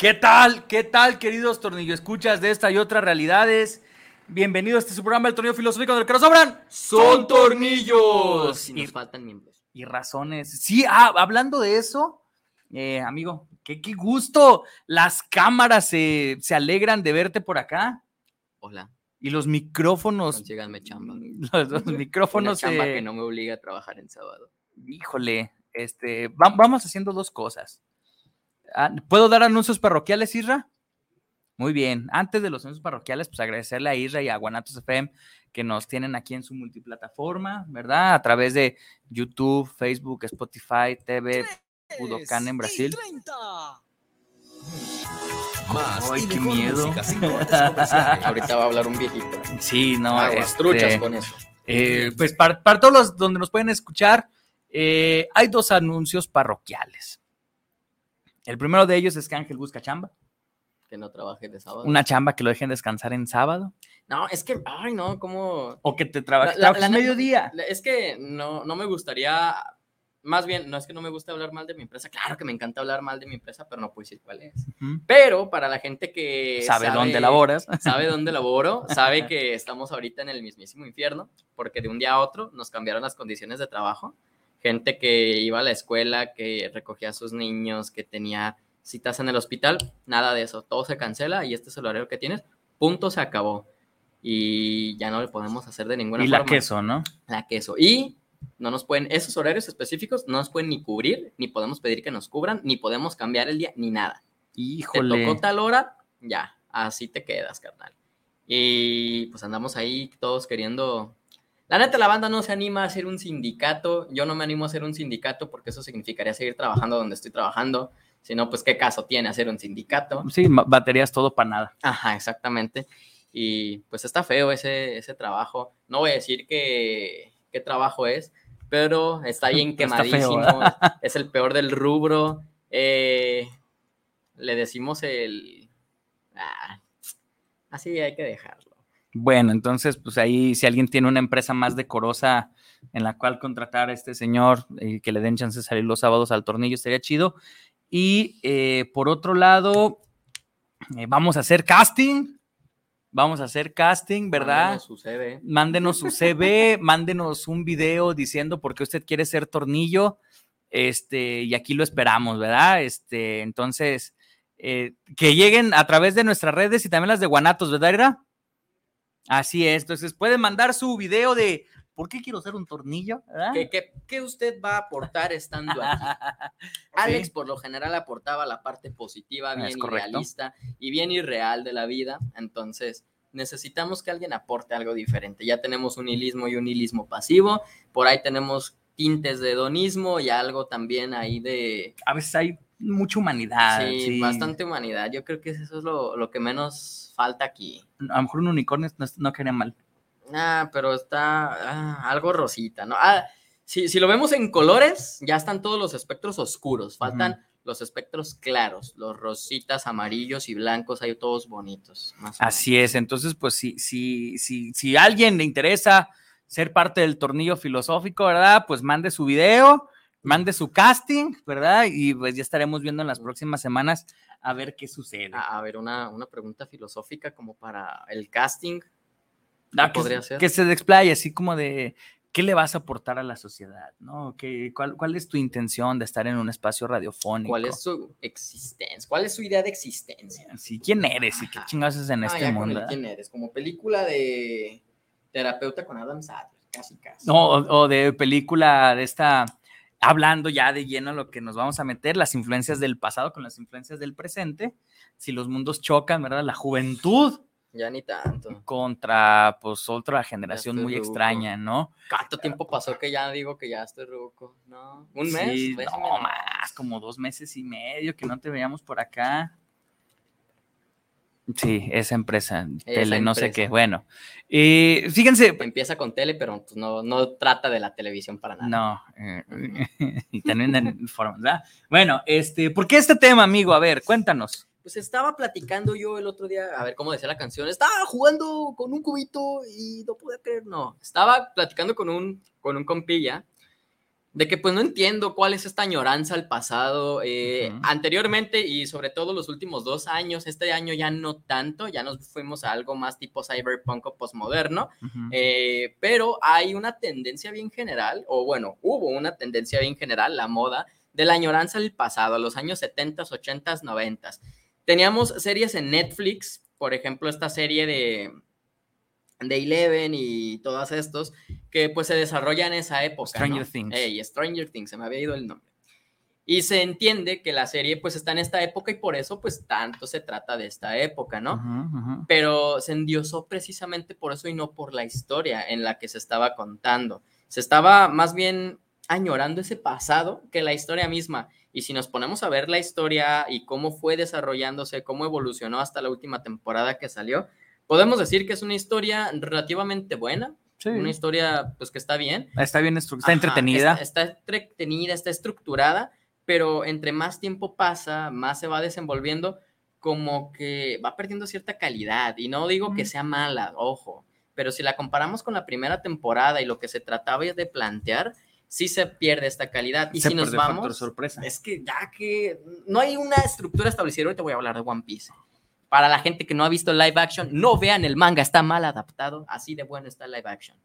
¿Qué tal? ¿Qué tal, queridos tornillo escuchas de esta y otras realidades? Bienvenido a este su programa El Tornillo Filosófico del que nos sobran son tornillos. Y nos faltan miembros. Y razones. Sí, ah, hablando de eso, eh, amigo, qué, qué gusto. Las cámaras se, se alegran de verte por acá. Hola. Y los micrófonos. Consíganme chamba. Los, los micrófonos. Una chamba eh, que no me obliga a trabajar en sábado. Híjole, este, va- vamos haciendo dos cosas. Ah, ¿Puedo dar anuncios parroquiales, Isra? Muy bien. Antes de los anuncios parroquiales, pues agradecerle a Isra y a Guanatos FM que nos tienen aquí en su multiplataforma, ¿verdad? A través de YouTube, Facebook, Spotify, TV, Budokan en Brasil. Más Ay, qué miedo. música. Ahorita va a hablar un viejito. Sí, no, Aguas, este, truchas con eso. Eh, pues para, para todos los donde nos pueden escuchar, eh, hay dos anuncios parroquiales. El primero de ellos es que Ángel busca chamba, Que no trabaje de sábado. una chamba que lo dejen descansar en sábado, No, es que, ay, no, ¿cómo? o que te trabajes La- la- la- mediodía. Es que no, no me gustaría, más bien, no es que no me guste hablar mal de mi empresa, claro que me encanta hablar mal de mi empresa, pero no puedo decir cuál es. Pero para la gente que Sabe dónde laboras. sabe dónde laboro, sabe que estamos ahorita en el mismísimo infierno, porque de un día a otro nos cambiaron las condiciones de trabajo. Gente que iba a la escuela, que recogía a sus niños, que tenía citas en el hospital, nada de eso, todo se cancela y este es el horario que tienes, punto, se acabó. Y ya no le podemos hacer de ninguna Y forma. la queso, ¿no? La queso. Y no nos pueden, esos horarios específicos no nos pueden ni cubrir, ni podemos pedir que nos cubran, ni podemos cambiar el día, ni nada te Híjole. tocó tal hora, ya, así te quedas, carnal. Y pues andamos ahí todos queriendo... La neta, la banda no se anima a hacer un sindicato. Yo no me animo a hacer un sindicato porque eso significaría seguir trabajando donde estoy trabajando. Si no, pues qué caso tiene hacer un sindicato. Sí, baterías todo para nada. Ajá, exactamente. Y pues está feo ese, ese trabajo. No voy a decir que, qué trabajo es, pero está bien Está feo, quemadísimo. es el peor del rubro. Eh, le decimos el... Ah, así hay que dejarlo. Bueno, entonces, pues ahí, si alguien tiene una empresa más decorosa en la cual contratar a este señor y que le den chance de salir los sábados al tornillo, estaría chido. Y eh, por otro lado, eh, vamos a hacer casting. Vamos a hacer casting, ¿verdad? Mándenos su CV. Mándenos su CV, mándenos un video diciendo por qué usted quiere ser tornillo. Este, y aquí lo esperamos, ¿verdad? Este, entonces, eh, que lleguen a través de nuestras redes y también las de Guanatos, ¿verdad, Ira? Así es. Entonces, pueden mandar su video de por qué quiero ser un tornillo. ¿Qué, qué, qué usted va a aportar estando aquí? Alex por lo general aportaba la parte positiva, bien idealista y bien irreal de la vida. Entonces, necesitamos que alguien aporte algo diferente. Ya tenemos un hilismo y un hilismo pasivo. Por ahí tenemos tintes de hedonismo y algo también ahí de... A veces hay mucha humanidad. sí, sí. bastante humanidad. Yo creo que eso es lo, lo que menos falta aquí. A lo mejor un unicornio no, no quería mal. Ah, pero está ah, algo rosita, ¿no? Ah, si, si lo vemos en colores, ya están todos los espectros oscuros. Faltan los espectros claros, los rositas, amarillos y blancos, hay todos bonitos. más Así es, entonces, pues si, si, si, si a alguien le interesa ser parte del tornillo filosófico, ¿verdad? Pues mande su video, mande su casting, ¿verdad? Y pues ya estaremos viendo en las próximas semanas a ver qué sucede. A, a ver, una, una pregunta filosófica como para el casting. Ah, ¿qué podría que, ser? que se desplaye, así como de ¿qué le vas a aportar a la sociedad? ¿no? ¿Qué, cuál, ¿Cuál es tu intención de estar en un espacio radiofónico? ¿Cuál es su existencia? ¿Cuál es su idea de existencia? Sí, ¿Quién eres y qué chingados haces en Ah, este el mundo? ¿Quién eres? Como película de terapeuta con Adam Sandler, casi casi. No, o, o de película de esta, hablando ya de lleno a lo que nos vamos a meter, las influencias del pasado con las influencias del presente, si los mundos chocan, ¿verdad? La juventud Ya ni tanto. contra, pues, otra generación muy ruco. extraña, ¿no? ¿Cuánto tiempo pasó que ya digo que ya estoy ruco? ¿No? ¿Un mes? Sí, Mes y no, más, como dos meses y medio que no te veíamos por acá. Sí, esa empresa, tele, no sé qué. Bueno, eh, fíjense, Empieza con tele, pero pues, no, no trata de la televisión para nada. No, eh, y también en forma, ¿verdad? Bueno, este, ¿por qué este tema, amigo? A ver, cuéntanos. Pues estaba platicando yo el otro día, a ver cómo decía la canción, estaba jugando con un cubito y no pude creer, no. Estaba platicando con un, con un compilla de que pues no entiendo cuál es esta añoranza al pasado. eh. Anteriormente y sobre todo los últimos dos años, este año ya no tanto, ya nos fuimos a algo más tipo cyberpunk o postmoderno. Eh, pero hay una tendencia bien general, o bueno, hubo una tendencia bien general, la moda, de la añoranza al pasado, a los años 70, 80, 90. Teníamos series en Netflix, por ejemplo, esta serie de, de Eleven y todos estos, que pues se desarrollan en esa época. Stranger ¿no? Things. Ey, Stranger Things, se me había ido el nombre. Y se entiende que la serie pues está en esta época y por eso pues tanto se trata de esta época, ¿no? Ujú, ujú. pero se endiosó precisamente por eso y no por la historia en la que se estaba contando. Se estaba más bien añorando ese pasado que la historia misma. Y si nos ponemos a ver la historia y cómo fue desarrollándose, cómo evolucionó hasta la última temporada que salió, podemos decir que es una historia relativamente buena, Sí. una historia pues que está bien. Está bien, está Ajá, entretenida. Está, está entretenida, está estructurada, pero entre más tiempo pasa, más se va desenvolviendo, como que va perdiendo cierta calidad. Y no digo que Mm. sea mala, ojo, pero si la comparamos con la primera temporada y lo que se trataba de plantear, sí se pierde esta calidad. Y Se si nos vamos, sorpresa. es que ya que no hay una estructura establecida, ahorita voy a hablar de One Piece. Para la gente que no ha visto live action, no vean el manga, está mal adaptado, así de bueno está live action.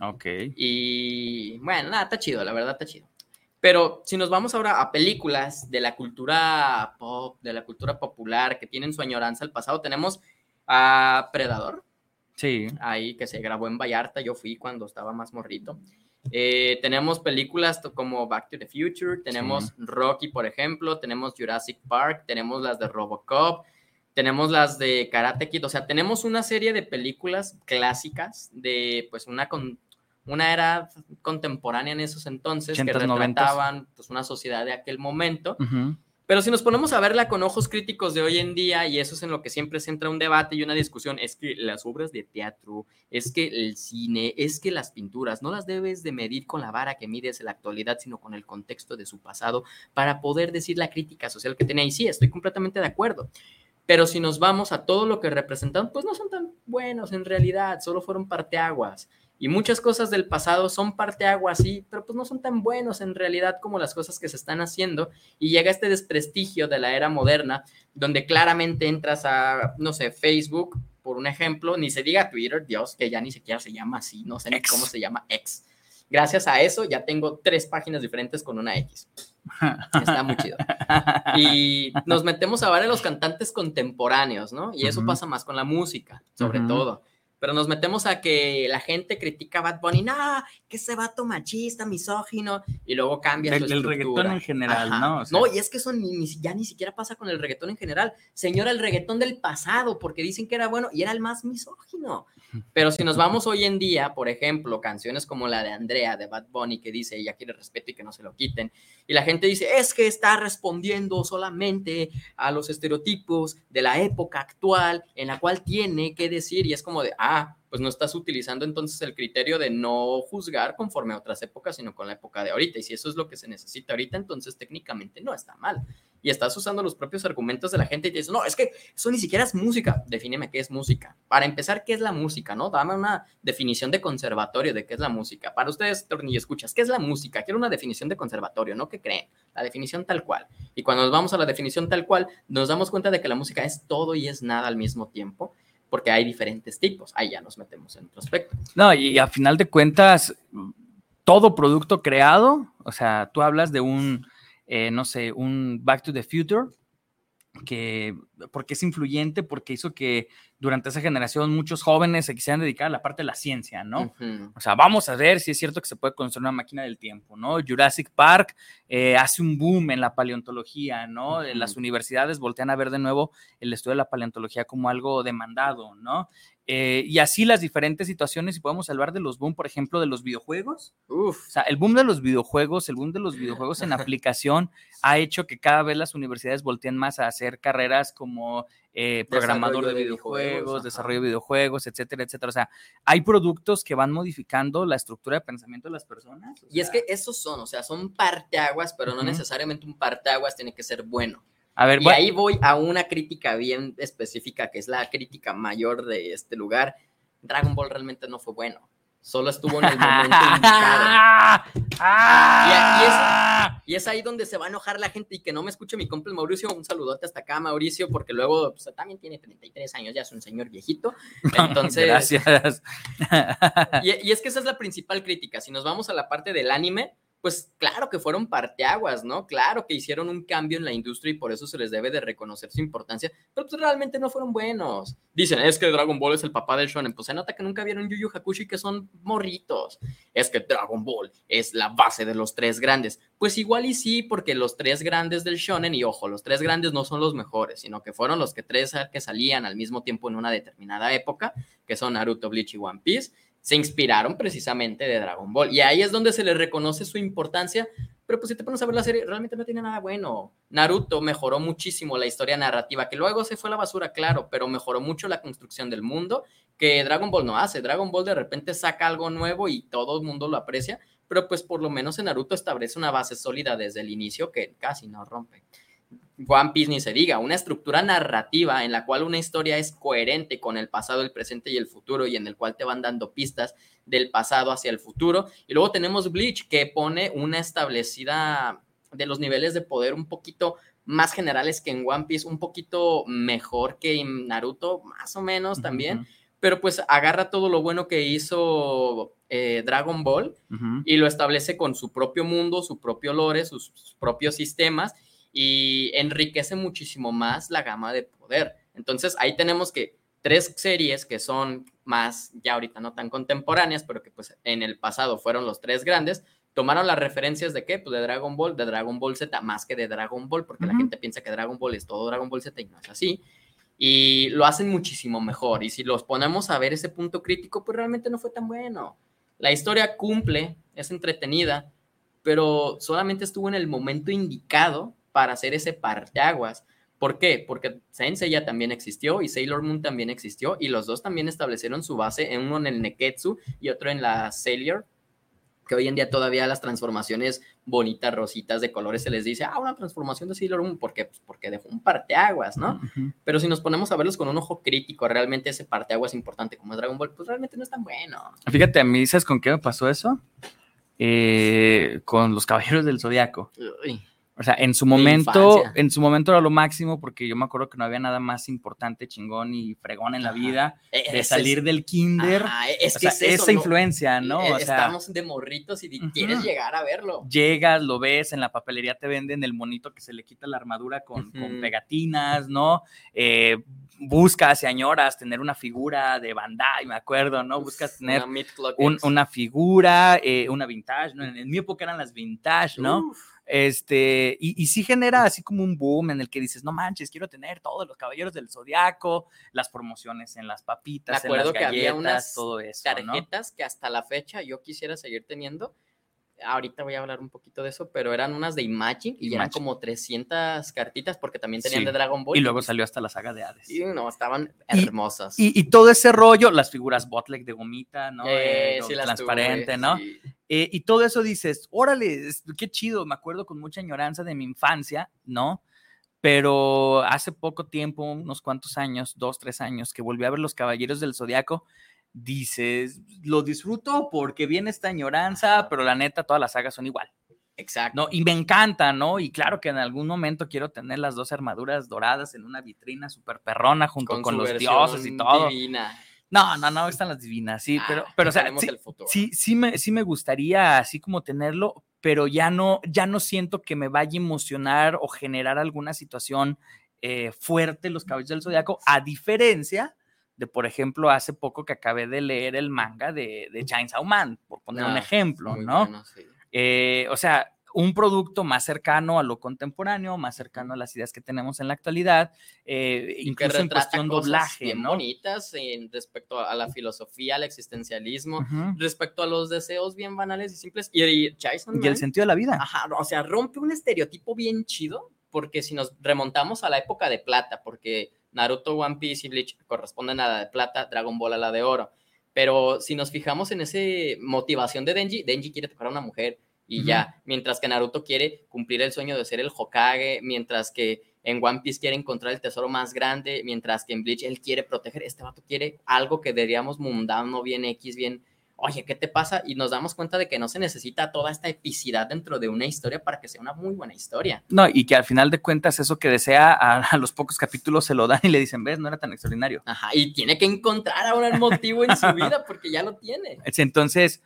Ok. Y bueno, nada, está chido, la verdad está chido. Pero si nos vamos ahora a películas de la cultura pop, de la cultura popular, que tienen su añoranza al pasado, tenemos a Predador, Sí. ahí que se grabó en Vallarta, yo fui cuando estaba más morrito. Eh, tenemos películas como Back to the Future, tenemos Sí. Rocky, por ejemplo, tenemos Jurassic Park, tenemos las de Robocop, tenemos las de Karate Kid, o sea, tenemos una serie de películas clásicas de pues una con una era contemporánea en esos entonces que 80s, 90s. retrataban pues una sociedad de aquel momento Ujú. pero si nos ponemos a verla con ojos críticos de hoy en día, y eso es en lo que siempre se entra un debate y una discusión, es que las obras de teatro, es que el cine, es que las pinturas, no las debes de medir con la vara que mides en la actualidad, sino con el contexto de su pasado, para poder decir la crítica social que tenía. Y sí, estoy completamente de acuerdo. Pero si nos vamos a todo lo que representan, pues no son tan buenos en realidad, solo fueron parteaguas. Y muchas cosas del pasado son parteaguas, sí, pero pues no son tan buenos en realidad como las cosas que se están haciendo y llega este desprestigio de la era moderna, donde claramente entras a, no sé, Facebook, por un ejemplo, ni se diga Twitter, Dios, que ya ni siquiera se llama así, no sé ni cómo se llama X. Gracias a eso ya tengo tres páginas diferentes con una X. Está muy chido. Y nos metemos a ver a los cantantes contemporáneos, ¿no? Y eso Ujú. pasa más con la música, sobre Ujú. todo. Pero nos metemos a que la gente critica a Bad Bunny, no, que ese vato machista, misógino, y luego cambia Del- su estructura. reggaetón en general, Ajá. ¿no? O sea- no, y es que eso ni- ya ni siquiera pasa con el reggaetón en general. Señora, el reggaetón del pasado, porque dicen que era bueno y era el más misógino. Pero si nos vamos hoy en día, por ejemplo, canciones como la de Andrea, de Bad Bunny, que dice ella quiere respeto y que no se lo quiten, y la gente dice, es que está respondiendo solamente a los estereotipos de la época actual en la cual tiene que decir, y es como de, ah, pues no estás utilizando entonces el criterio de no juzgar conforme a otras épocas, sino con la época de ahorita. Y si eso es lo que se necesita ahorita, entonces técnicamente no está mal. Y estás usando los propios argumentos de la gente y te dices, no, es que eso ni siquiera es música. Defíneme qué es música. Para empezar, ¿qué es la música? ¿No? Dame una definición de conservatorio de qué es la música. Para ustedes, Tornillo, escuchas, ¿qué es la música? Quiero una definición de conservatorio, ¿no? ¿Qué creen? La definición tal cual. Y cuando nos vamos a la definición tal cual, nos damos cuenta de que la música es todo y es nada al mismo tiempo, porque hay diferentes tipos. Ahí ya nos metemos en otro aspecto. No, y a final de cuentas, todo producto creado, o sea, tú hablas de un, eh, no sé, un Back to the Future, que porque es influyente, porque hizo que durante esa generación muchos jóvenes se quisieran dedicar a la parte de la ciencia, ¿no? O sea, vamos a ver si es cierto que se puede construir una máquina del tiempo, ¿no? Jurassic Park eh, hace un boom en la paleontología, ¿no? Eh, Las universidades voltean a ver de nuevo el estudio de la paleontología como algo demandado, ¿no? Eh, y así las diferentes situaciones, y podemos hablar de los boom, por ejemplo, de los videojuegos. Uf. O sea, el boom de los videojuegos, el boom de los videojuegos en aplicación ha hecho que cada vez las universidades volteen más a hacer carreras como eh, programador de videojuegos, desarrollo de videojuegos, etcétera, etcétera. O sea, hay productos que van modificando la estructura de pensamiento de las personas. o Y es que esos son, o sea, son parteaguas, pero no necesariamente un parteaguas tiene que ser bueno. a ver, Y bueno, ahí voy a una crítica bien específica, que es la crítica mayor de este lugar. Dragon Ball realmente no fue bueno. Solo estuvo en el momento indicado. ¡Ah! Y es ahí donde se va a enojar la gente y que no me escuche mi compa el Mauricio. Un saludote hasta acá, Mauricio, porque luego pues, también tiene 33 años, ya es un señor viejito. Entonces, Gracias. y, y es que esa es la principal crítica. Si nos vamos a la parte del anime, pues claro que fueron parteaguas, ¿no? Claro que hicieron un cambio en la industria y por eso se les debe de reconocer su importancia, pero pues realmente no fueron buenos. Dicen, es que Dragon Ball es el papá del shonen, pues se nota que nunca vieron Yu Yu Hakushi que son morritos. Es que Dragon Ball es la base de los tres grandes. Pues igual y sí, porque los tres grandes del shonen, y ojo, los tres grandes no son los mejores, sino que fueron los que tres que salían al mismo tiempo en una determinada época, que son Naruto, Bleach y One Piece se inspiraron precisamente de Dragon Ball. Y ahí es donde se les reconoce su importancia, pero pues si te pones a ver la serie, realmente no tiene nada bueno. Naruto mejoró muchísimo la historia narrativa, que luego se fue a la basura, claro, pero mejoró mucho la construcción del mundo, que Dragon Ball no hace. Dragon Ball de repente saca algo nuevo y todo el mundo lo aprecia, pero pues por lo menos en Naruto establece una base sólida desde el inicio que casi no rompe. One Piece ni se diga, una estructura narrativa en la cual una historia es coherente con el pasado, el presente y el futuro y en el cual te van dando pistas del pasado hacia el futuro. Y luego tenemos Bleach que pone una establecida de los niveles de poder un poquito más generales que en One Piece, un poquito mejor que en Naruto, más o menos también, pero pues agarra todo lo bueno que hizo eh, Dragon Ball y lo establece con su propio mundo, su propio lore, sus, sus propios sistemas y enriquece muchísimo más la gama de poder. Entonces ahí tenemos que tres series que son más, ya ahorita no tan contemporáneas, pero que pues en el pasado fueron los tres grandes, tomaron las referencias de qué? Pues de Dragon Ball, de Dragon Ball Z, más que de Dragon Ball, porque la Ujú. gente piensa que Dragon Ball es todo Dragon Ball Z y no es así. Y lo hacen muchísimo mejor. Y si los ponemos a ver ese punto crítico, pues realmente no fue tan bueno. La historia cumple, es entretenida, pero solamente estuvo en el momento indicado para hacer ese parteaguas. ¿Por qué? Porque Saint Seiya también existió y Sailor Moon también existió y los dos también establecieron su base, en uno en el Neketsu y otro en la Sailor, que hoy en día todavía las transformaciones bonitas, rositas de colores se les dice, ah, una transformación de Sailor Moon, ¿por qué? Pues porque dejó un parteaguas, ¿no? Ujú. Pero si nos ponemos a verlos con un ojo crítico, realmente ese parteaguas importante como es Dragon Ball, pues realmente no es tan bueno. Fíjate, a mí, ¿dices con qué me pasó eso? Eh, con los Caballeros del Zodiaco. Uy. O sea, en su De momento, en su momento era lo máximo porque yo me acuerdo que no había nada más importante, chingón y fregón en la Ajá. vida de Ese es- salir del kinder. Ajá, es o que sea, es eso, esa ¿no? influencia, ¿no? Sea, Estamos de morritos y quieres llegar a verlo. llegas, lo ves, en la papelería te venden el monito que se le quita la armadura con, pegatinas, ¿no? Eh, buscas y añoras tener una figura de Bandai, me acuerdo, ¿no? Buscas tener Una un- figura, eh, una vintage, ¿no? En, en mi época eran las vintage, ¿no? Uf, Este, y, y sí genera así como un boom en el que dices, no manches, quiero tener todos los caballeros del zodiaco, las promociones en las papitas, Me en las acuerdo que había galletas, unas todo eso, ¿no? tarjetas que hasta la fecha yo quisiera seguir teniendo. Ahorita voy a hablar un poquito de eso, pero eran unas de Imagine y eran Imagine. como 300 cartitas porque también tenían Sí. de Dragon Ball. Y luego salió hasta la saga de Hades. Y no, estaban Y- hermosas. Y, y todo ese rollo, las figuras Botlek de gomita, ¿no? Eh, Eh, sí las transparente, tuve, ¿no? sí. Eh, y todo eso dices, órale, qué chido, me acuerdo con mucha añoranza de mi infancia, ¿no? Pero hace poco tiempo, unos cuantos años, dos, tres años, que volví a ver Los Caballeros del Zodiaco, dices, lo disfruto porque viene esta añoranza, pero la neta, todas las sagas son igual, Exacto. ¿no? Y me encanta, ¿no? Y claro que en algún momento quiero tener las dos armaduras doradas en una vitrina súper perrona junto con, su los dioses y todo. divina. No, no, no, están las divinas, sí, pero, Ah, pero o sea, sí, sí, sí me, sí me gustaría así como tenerlo, pero ya no, ya no siento que me vaya a emocionar o generar alguna situación eh, fuerte los caballos del zodiaco, a diferencia de, por ejemplo, hace poco que acabé de leer el manga de, de Chainsaw Man, por poner un Ah, ejemplo, ¿no? bueno, sí. Eh, o sea, un producto más cercano a lo contemporáneo, más cercano a las ideas que tenemos en la actualidad, eh, incluso en cuestión cosas doblaje, bien ¿no? bonitas en respecto a la filosofía, al existencialismo, Ujú. respecto a los deseos bien banales y simples. Y, y Chainsaw Y el sentido de la vida. Ajá, o sea, rompe un estereotipo bien chido, porque si nos remontamos a la época de plata, porque Naruto, One Piece y Bleach corresponden a la de plata, Dragon Ball a la de oro. Pero si nos fijamos en esa motivación de Denji, Denji quiere tocar a una mujer y ya, mientras que Naruto quiere cumplir el sueño de ser el Hokage, mientras que en One Piece quiere encontrar el tesoro más grande, mientras que en Bleach él quiere proteger, este vato quiere algo que diríamos mundano, bien X, bien oye, ¿qué te pasa? Y nos damos cuenta de que no se necesita toda esta epicidad dentro de una historia para que sea una muy buena historia. No, y que al final de cuentas eso que desea a, a los pocos capítulos se lo dan y le dicen, ves, no era tan extraordinario. Ajá, y tiene que encontrar ahora el motivo en su vida porque ya lo tiene. Entonces,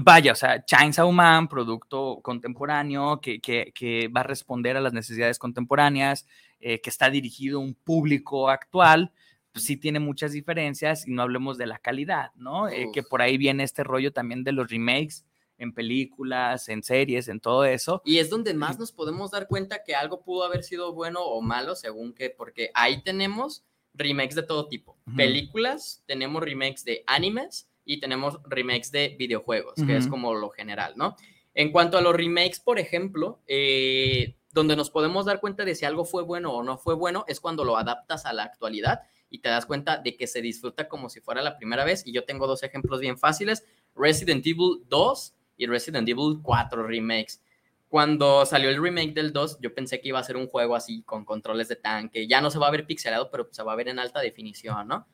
vaya, o sea, Chainsaw Man, producto contemporáneo que, que, que va a responder a las necesidades contemporáneas, eh, que está dirigido a un público actual, pues sí tiene muchas diferencias y no hablemos de la calidad, ¿no? Eh, que por ahí viene este rollo también de los remakes en películas, en series, en todo eso. Y es donde más nos podemos dar cuenta que algo pudo haber sido bueno o malo según que, porque ahí tenemos remakes de todo tipo. Películas, tenemos remakes de animes y tenemos remakes de videojuegos, que es como lo general, ¿no? En cuanto a los remakes, por ejemplo, eh, donde nos podemos dar cuenta de si algo fue bueno o no fue bueno, es cuando lo adaptas a la actualidad y te das cuenta de que se disfruta como si fuera la primera vez. Y yo tengo dos ejemplos bien fáciles, Resident Evil 2 y Resident Evil 4 remakes. Cuando salió el remake del 2, yo pensé que iba a ser un juego así con controles de tanque. Ya no se va a ver pixelado, pero se va a ver en alta definición, ¿no?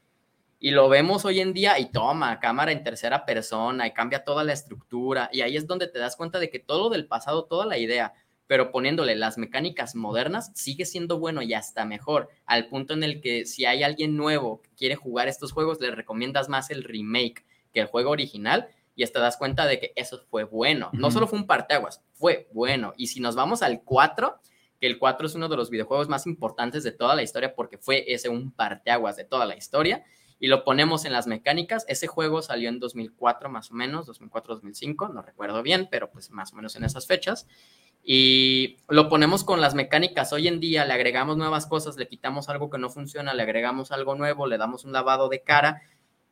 Y lo vemos hoy en día y toma, cámara en tercera persona y cambia toda la estructura. Y ahí es donde te das cuenta de que todo lo del pasado, toda la idea, pero poniéndole las mecánicas modernas, sigue siendo bueno y hasta mejor. Al punto en el que si hay alguien nuevo que quiere jugar estos juegos, le recomiendas más el remake que el juego original y te das cuenta de que eso fue bueno. No solo fue un parteaguas, fue bueno. Y si nos vamos al 4, que el 4 es uno de los videojuegos más importantes de toda la historia porque fue ese un parteaguas de toda la historia, y lo ponemos en las mecánicas, ese juego salió en 2004 más o menos, 2004-2005, no recuerdo bien, pero pues más o menos en esas fechas. Y lo ponemos con las mecánicas hoy en día, le agregamos nuevas cosas, le quitamos algo que no funciona, le agregamos algo nuevo, le damos un lavado de cara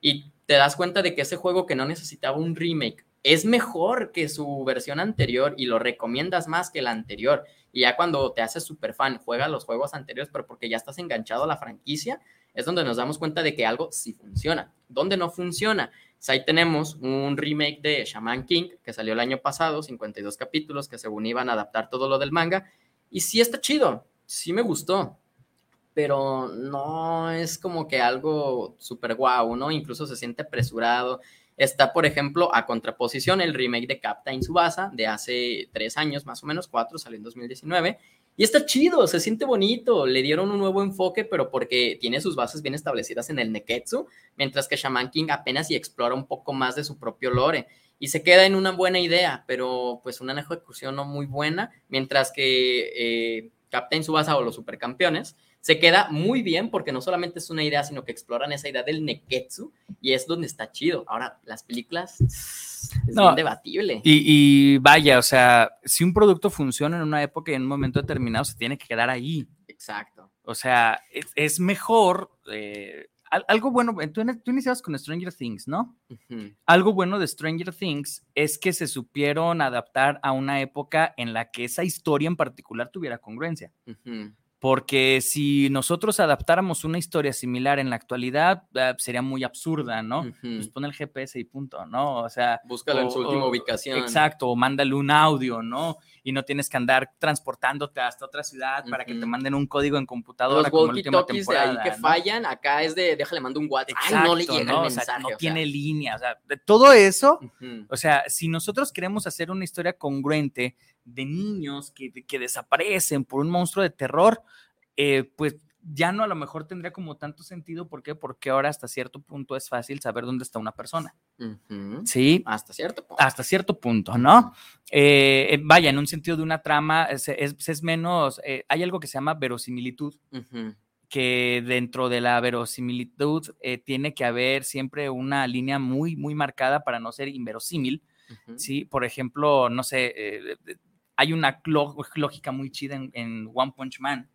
y te das cuenta de que ese juego que no necesitaba un remake es mejor que su versión anterior y lo recomiendas más que la anterior. Y ya cuando te haces super fan, juega los juegos anteriores, pero porque ya estás enganchado a la franquicia, es donde nos damos cuenta de que algo sí funciona. ¿Dónde no funciona? Pues ahí tenemos un remake de Shaman King que salió el año pasado, 52 capítulos que según iban a adaptar todo lo del manga. Y sí está chido, sí me gustó, pero no es como que algo súper guau, ¿no? Incluso se siente apresurado. Está, por ejemplo, a contraposición el remake de Captain Subasa de hace tres años, más o menos, cuatro, salió en 2019. Y está chido, se siente bonito. Le dieron un nuevo enfoque, pero porque tiene sus bases bien establecidas en el Neketsu, mientras que Shaman King apenas y explora un poco más de su propio lore. Y se queda en una buena idea, pero pues una ejecución no muy buena, mientras que eh, Captain Subasa o los supercampeones se queda muy bien porque no solamente es una idea, sino que exploran esa idea del Neketsu y es donde está chido. Ahora, las películas es No, debatible. Y, y vaya, o sea, si un producto funciona en una época y en un momento determinado, se tiene que quedar ahí. Exacto. O sea, es, es mejor. eh, al- algo bueno, tú, tú iniciabas con Stranger Things, ¿no? Algo bueno de Stranger Things es que se supieron adaptar a una época en la que esa historia en particular tuviera congruencia. Porque si nosotros adaptáramos una historia similar en la actualidad, eh, sería muy absurda, ¿no? Ujú. Pues pon el GPS y punto, ¿no? O sea, Búscalo en su o- última o- ubicación. Exacto, o mándale un audio, ¿no? Y no tienes que andar transportándote hasta otra ciudad para que te manden un código en computadora Los como la última walkie-talkies de ahí temporada. que ¿no? fallan, acá es de déjale mando un WhatsApp. Ay, Exacto, no le llega ¿no? el O sea, mensaje. no o sea. tiene línea, o sea, de todo eso, Ujú. o sea, si nosotros queremos hacer una historia congruente de niños que, que desaparecen por un monstruo de terror, eh, pues ya no a lo mejor tendría como tanto sentido. ¿Por qué? Porque ahora hasta cierto punto es fácil saber dónde está una persona. Sí, Hasta cierto punto. hasta cierto punto, ¿no? Eh, eh, vaya, en un sentido de una trama, es, es- es menos, eh, hay algo que se llama verosimilitud, que dentro de la verosimilitud eh, tiene que haber siempre una línea muy, muy marcada para no ser inverosímil, Ujú. ¿sí? Por ejemplo, no sé, hay una lógica muy chida en, en One Punch Man,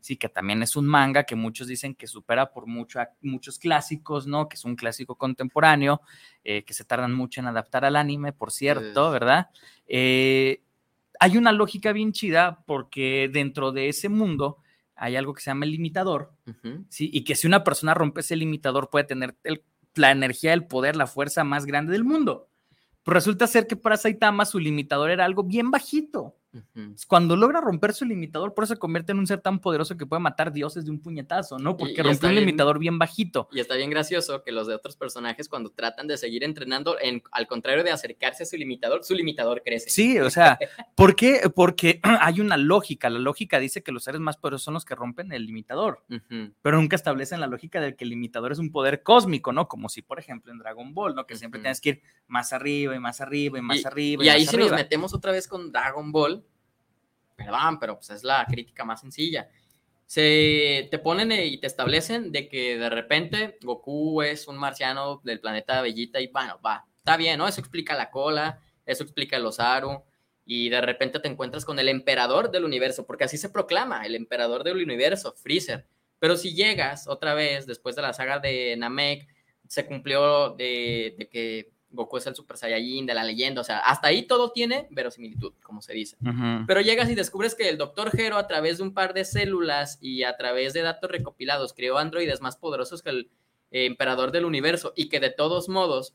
sí, que también es un manga que muchos dicen que supera por mucho a muchos clásicos, ¿no? Que es un clásico contemporáneo, eh, que se tardan mucho en adaptar al anime, por cierto, ¿verdad? Eh, hay una lógica bien chida porque dentro de ese mundo hay algo que se llama el limitador. ¿sí? Y que si una persona rompe ese limitador puede tener el- la energía, el poder, la fuerza más grande del mundo. Pero resulta ser que para Saitama su limitador era algo bien bajito. Cuando logra romper su limitador, por eso se convierte en un ser tan poderoso que puede matar dioses de un puñetazo, ¿no? Porque está un limitador bien bajito. Y está bien gracioso que los de otros personajes, cuando tratan de seguir entrenando, en, al contrario de acercarse a su limitador, su limitador crece. Sí, o sea, ¿por qué? Porque hay una lógica. La lógica dice que los seres más poderosos son los que rompen el limitador, pero nunca establecen la lógica de que el limitador es un poder cósmico, ¿no? Como si, por ejemplo, en Dragon Ball, ¿no? Que siempre tienes que ir más arriba y más arriba y más Y- arriba. Y ahí si nos metemos otra vez con Dragon Ball, perdón, pero pues es la crítica más sencilla. Se te ponen eh, y te establecen de que de repente Goku es un marciano del planeta Bellita y bueno, va, está bien, ¿no? Eso explica la cola, eso explica el Osaru y de repente te encuentras con el emperador del universo, porque así se proclama, el emperador del universo, Freezer. Pero si llegas otra vez, después de la saga de Namek, se cumplió de que Goku es el Super Saiyajin de la leyenda, o sea, hasta ahí todo tiene verosimilitud, como se dice. Pero llegas y descubres que el Dr. Hero, a través de un par de células y a través de datos recopilados, creó androides más poderosos que el eh, emperador del universo y que de todos modos,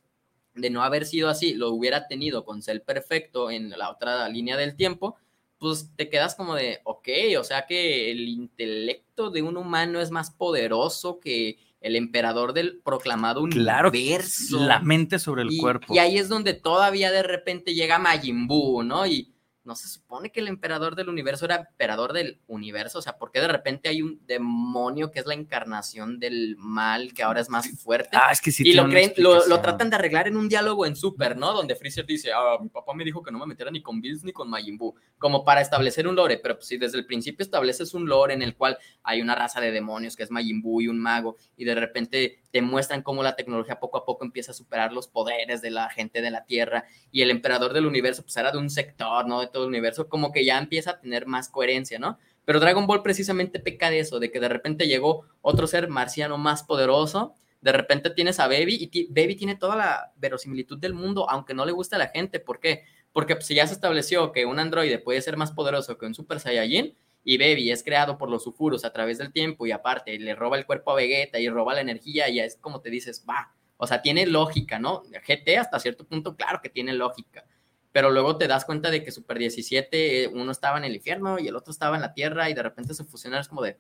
de no haber sido así, lo hubiera tenido con Cell Perfecto en la otra línea del tiempo, pues te quedas como de, ok, o sea que el intelecto de un humano es más poderoso que el emperador del proclamado Claro, universo. la mente sobre el Y- cuerpo. Y ahí es donde todavía de repente llega Majin Buu, ¿no? Y no se supone que el emperador del universo era emperador del universo, o sea, ¿por qué de repente hay un demonio que es la encarnación del mal que ahora es más fuerte? Ah, es que sí y lo, creen, lo, tratan de arreglar en un diálogo en Super, ¿no? Donde Freezer dice, ah, mi papá me dijo que no me metiera ni con Bills ni con Majin Buu, como para establecer un lore, pero pues, si desde el principio estableces un lore en el cual hay una raza de demonios que es Majin Buu y un mago, y de repente te muestran cómo la tecnología poco a poco empieza a superar los poderes de la gente de la Tierra, y el emperador del universo pues era de un sector, ¿no? De todo el universo, como que ya empieza a tener más coherencia, ¿no? Pero Dragon Ball precisamente peca de eso, de que de repente llegó otro ser marciano más poderoso, de repente tienes a Baby y Baby tiene toda la verosimilitud del mundo, aunque no le guste a la gente. ¿Por qué? Porque pues, si ya se estableció que un androide puede ser más poderoso que un Super Saiyajin y Baby es creado por los Sufuros a través del tiempo y aparte le roba el cuerpo a Vegeta y roba la energía y es como te dices, va, o sea, tiene lógica, ¿no? GT hasta cierto punto, claro que tiene lógica. Pero luego te das cuenta de que Super 17, eh, uno estaba en el infierno y el otro estaba en la tierra y de repente se fusionan, es como de,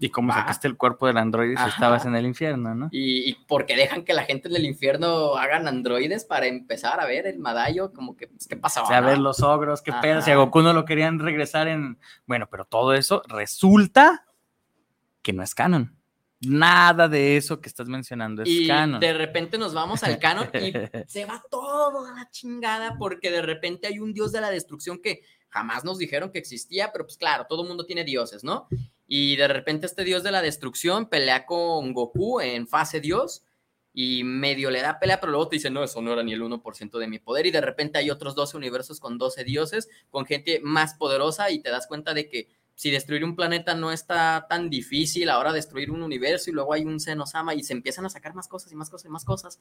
Y como Va. sacaste el cuerpo del androide si Ajá. estabas en el infierno, ¿no? Y, y porque dejan que la gente del infierno hagan androides para empezar a ver el Madayo, como que, pues, ¿qué pasaba? O sea, a ver los ogros, qué pedo, si a Ajá. Goku no lo querían regresar en... Bueno, pero todo eso resulta que no es canon. Nada de eso que estás mencionando es Y canon. de repente nos vamos al canon y se va todo a la chingada porque de repente hay un dios de la destrucción que jamás nos dijeron que existía, pero pues claro, todo el mundo tiene dioses, ¿no? Y de repente este dios de la destrucción pelea con Goku en fase dios y medio le da pelea, pero luego te dice, no, eso no era ni el 1% de mi poder y de repente hay otros 12 universos con 12 dioses, con gente más poderosa y te das cuenta de que si destruir un planeta no está tan difícil, ahora destruir un universo y luego hay un Senosama y se empiezan a sacar más cosas y más cosas y más cosas.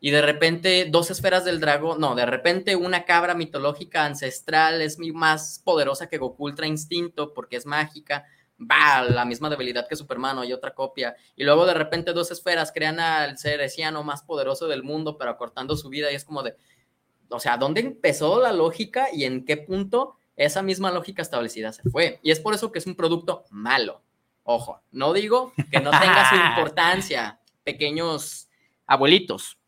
Y de repente dos esferas del dragón, no, de repente una cabra mitológica ancestral es más poderosa que Goku Ultra Instinto porque es mágica. Va, la misma debilidad que Superman, hay otra copia. Y luego de repente dos esferas crean al ser esiano más poderoso del mundo, pero acortando su vida y es como de, o sea, ¿dónde empezó la lógica y en qué punto esa misma lógica establecida se fue? Y es por eso que es un producto malo. Ojo, no digo que no tenga su importancia, pequeños abuelitos,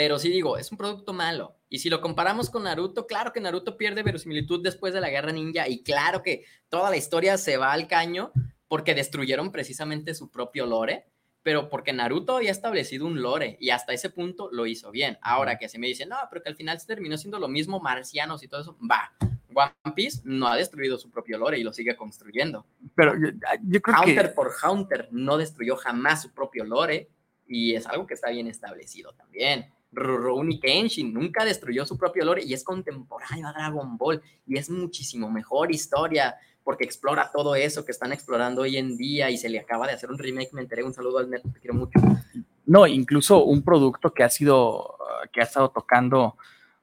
pero sí digo, es un producto malo. Y si lo comparamos con Naruto, claro que Naruto pierde verosimilitud después de la guerra ninja y claro que toda la historia se va al caño, porque destruyeron precisamente su propio lore, pero porque Naruto había establecido un lore y hasta ese punto lo hizo bien. Ahora que se me dicen, no, pero que al final se terminó siendo lo mismo, marcianos y todo eso, va. One Piece no ha destruido su propio lore y lo sigue construyendo. Pero yo, yo creo Hunter que... por Hunter no destruyó jamás su propio lore y es algo que está bien establecido también. Rurouni Kenshin nunca destruyó su propio lore y es contemporáneo a Dragon Ball y es muchísimo mejor historia porque explora todo eso que están explorando hoy en día y se le acaba de hacer un remake. Me enteré, un saludo al Neto, te quiero mucho. No, incluso un producto que ha sido, que ha estado tocando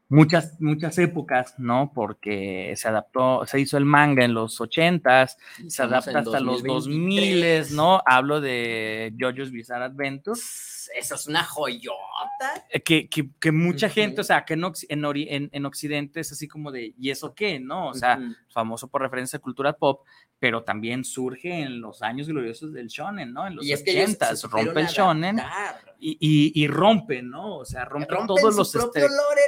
muchas, muchas épocas, ¿no? Porque se adaptó, se hizo el manga en los ochentas, se Estamos adapta hasta los 2023. 2000, ¿no? Hablo de JoJo's Bizarre Eso es una joyota. eh, que, que, que mucha gente, o sea, que en, en, en, en Occidente es así como de, ¿y eso qué? ¿No? O sea, famoso por referencia a cultura pop, pero también surge en los años gloriosos del shonen, ¿no? En los y es que ellos se ochentas, supieron rompe el shonen y, y, y rompe, ¿no? O sea, rompe Rompen todos los... la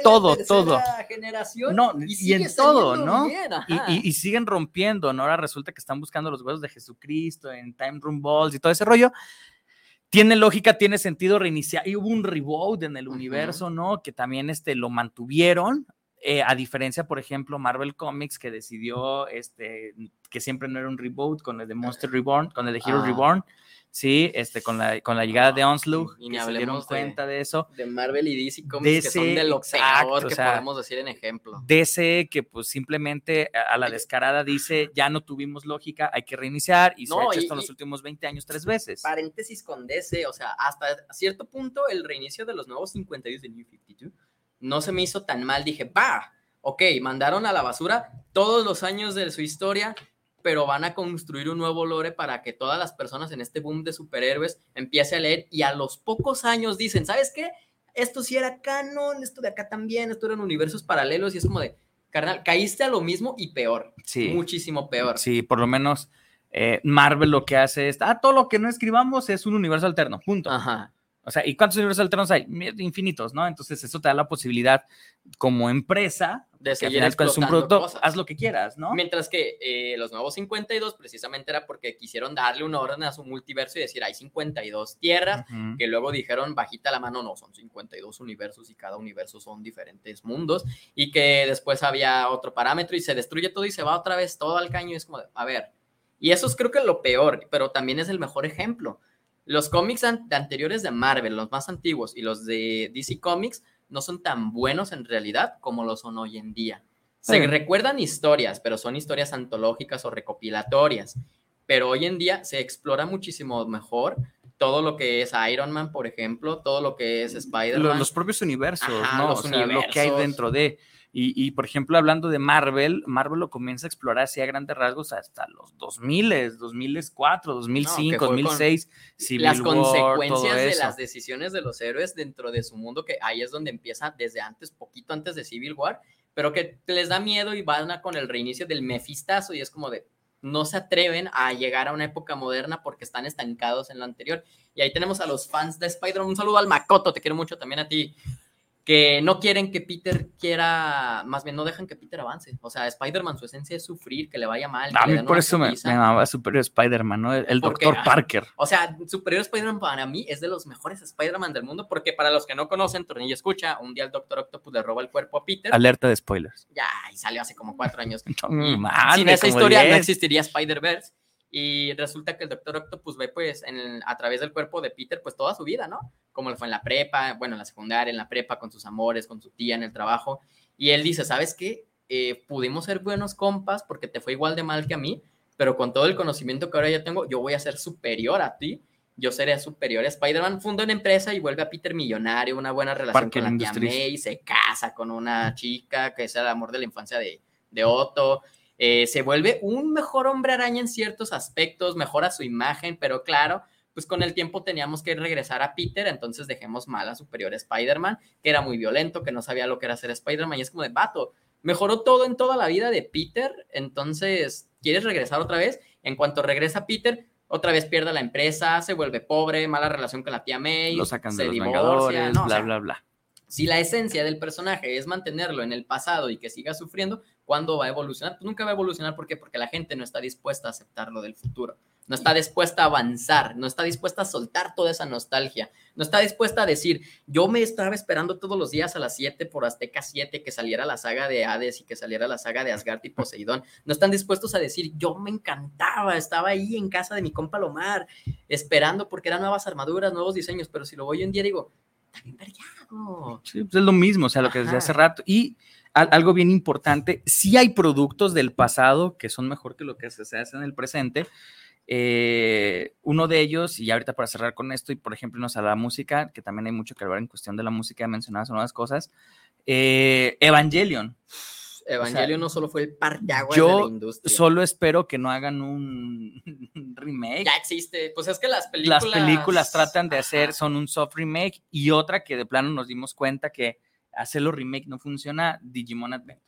todo, todo. generación No, y, y en todo, ¿no? bien, Y, ajá. y- y siguen rompiendo, ¿no? Ahora resulta que están buscando los huesos de Jesucristo en Time Room Balls y todo ese rollo. Tiene lógica, tiene sentido reiniciar. Y hubo un reboot en el universo, ¿no? Que también este, lo mantuvieron. eh, a diferencia, por ejemplo, Marvel Comics, que decidió este, que siempre no era un reboot con el de Monster Reborn, con el de Hero Ah. Reborn, sí, este, con, la, con la llegada de Onslaught, y se dieron de- cuenta de eso. de Marvel y DC Comics que son DC, de lo exacto, peor o que sea, podemos decir en ejemplo. DC que pues simplemente a la descarada dice, ya no tuvimos lógica, hay que reiniciar y se No, ha hecho esto en los últimos 20 años tres veces. Paréntesis con DC, o sea, hasta cierto punto el reinicio de los nuevos 52 de New 52 no se me hizo tan mal. Dije, va, ok, mandaron a la basura todos los años de su historia, pero van a construir un nuevo lore para que todas las personas en este boom de superhéroes empiece a leer y a los pocos años dicen, ¿sabes qué? Esto sí era canon, esto de acá también, esto eran universos paralelos y es como de, carnal, caíste a lo mismo y peor, Sí, muchísimo peor. sí, por lo menos eh, Marvel lo que hace es, ah, todo lo que no escribamos es un universo alterno, punto. Ajá. O sea, ¿y cuántos universos alternos hay? Infinitos, ¿no? Entonces eso te da la posibilidad como empresa, De seguir final es un explotando producto, cosas. haz lo que quieras, ¿no? Mientras que eh, los nuevos 52 precisamente era porque quisieron darle una orden a su multiverso y decir, hay 52 tierras, Ujú. que luego dijeron, bajita la mano, no, son 52 universos y cada universo son diferentes mundos, y que después había otro parámetro y se destruye todo y se va otra vez todo al caño y es como, de, a ver, y eso es creo que lo peor, pero también es el mejor ejemplo. Los cómics an- anteriores de Marvel, los más antiguos, y los de DC Comics, no son tan buenos en realidad como lo son hoy en día. Se Sí. recuerdan historias, pero son historias antológicas o recopilatorias. Pero hoy en día se explora muchísimo mejor todo lo que es Iron Man, por ejemplo, todo lo que es Spider-Man. los propios universos, Ajá, ¿no? los o sea, lo que hay universos. dentro de. Y, y, por ejemplo, hablando de Marvel, Marvel lo comienza a explorar así a grandes rasgos hasta los 2000, 2004, 2005, fue con 2006, Civil las War, consecuencias de las decisiones de los héroes dentro de su mundo, que ahí es donde empieza desde antes, poquito antes de Civil War, pero que les da miedo y van a con el reinicio del mefistazo y es como de no se atreven a llegar a una época moderna porque están estancados en lo anterior. Y ahí tenemos a los fans de Spider-Man. Un saludo al Makoto, te quiero mucho también a ti. Que no quieren que Peter quiera, más bien no dejan que Peter avance. O sea, Spider-Man, su esencia es sufrir, que le vaya mal. A mí por eso me, me llamaba Superior Spider-Man, ¿no? El, el ¿Por qué? Doctor Parker. O sea, Superior Spider-Man para mí es de los mejores Spider-Man del mundo, porque para los que no conocen, Tornillo escucha, un día el Doctor Octopus le roba el cuerpo a Peter. Alerta de spoilers. Ya, y salió hace como cuatro años. No, sin esa historia no 10. existiría Spider-Verse. Y resulta que el Doctor Octopus ve, pues, en el- a través del cuerpo de Peter, pues, toda su vida, ¿no? Como le fue en la prepa, bueno, en la secundaria, en la prepa, con sus amores, con su tía en el trabajo. Y él dice, ¿sabes qué? Eh, pudimos ser buenos compas porque te fue igual de mal que a mí, pero con todo el conocimiento que ahora ya tengo, yo voy a ser superior a ti. Yo seré superior a Spider-Man. Funda una empresa y vuelve a Peter millonario, una buena relación Parker con la tía. May, se casa con una chica que es el amor de la infancia de, de Otto. Eh, se vuelve un mejor hombre araña en ciertos aspectos, mejora su imagen, pero claro, pues con el tiempo teníamos que regresar a Peter, entonces dejemos mal a Superior Spider-Man, que era muy violento, que no sabía lo que era ser Spider-Man, y es como de vato, mejoró todo en toda la vida de Peter, entonces, ¿quieres regresar otra vez? En cuanto regresa Peter, otra vez pierde la empresa, se vuelve pobre, mala relación con la tía May, Lo sacan se de los divorcia, bla, sea, bla, bla. Si la esencia del personaje es mantenerlo en el pasado y que siga sufriendo, ¿cuándo va a evolucionar? Pues nunca va a evolucionar. ¿Por qué? Porque la gente no está dispuesta a aceptarlo del futuro. No está dispuesta a avanzar, no está dispuesta a soltar toda esa nostalgia, no está dispuesta a decir, yo me estaba esperando todos los días a las 7 por Azteca 7 que saliera la saga de Hades y que saliera la saga de Asgard y Poseidón. No están dispuestos a decir, yo me encantaba, estaba ahí en casa de mi compa Lomar, esperando porque eran nuevas armaduras, nuevos diseños, pero si lo voy hoy en día digo, está bien vergueado. Sí, pues es lo mismo, o sea, lo que decía hace rato. Y algo bien importante, sí hay productos del pasado que son mejor que lo que se hace en el presente. Eh, uno de ellos, y ahorita para cerrar con esto, y por ejemplo, irnos a la música, que también hay mucho que hablar en cuestión de la música, mencionadas nuevas cosas. eh, Evangelion. Evangelio no solo fue el yo de la industria. Solo espero que no hagan un remake. Ya existe, pues es que las películas... Las películas tratan de hacer, son un soft remake, y otra que de plano nos dimos cuenta que hacerlo remake no funciona, Digimon Adventure.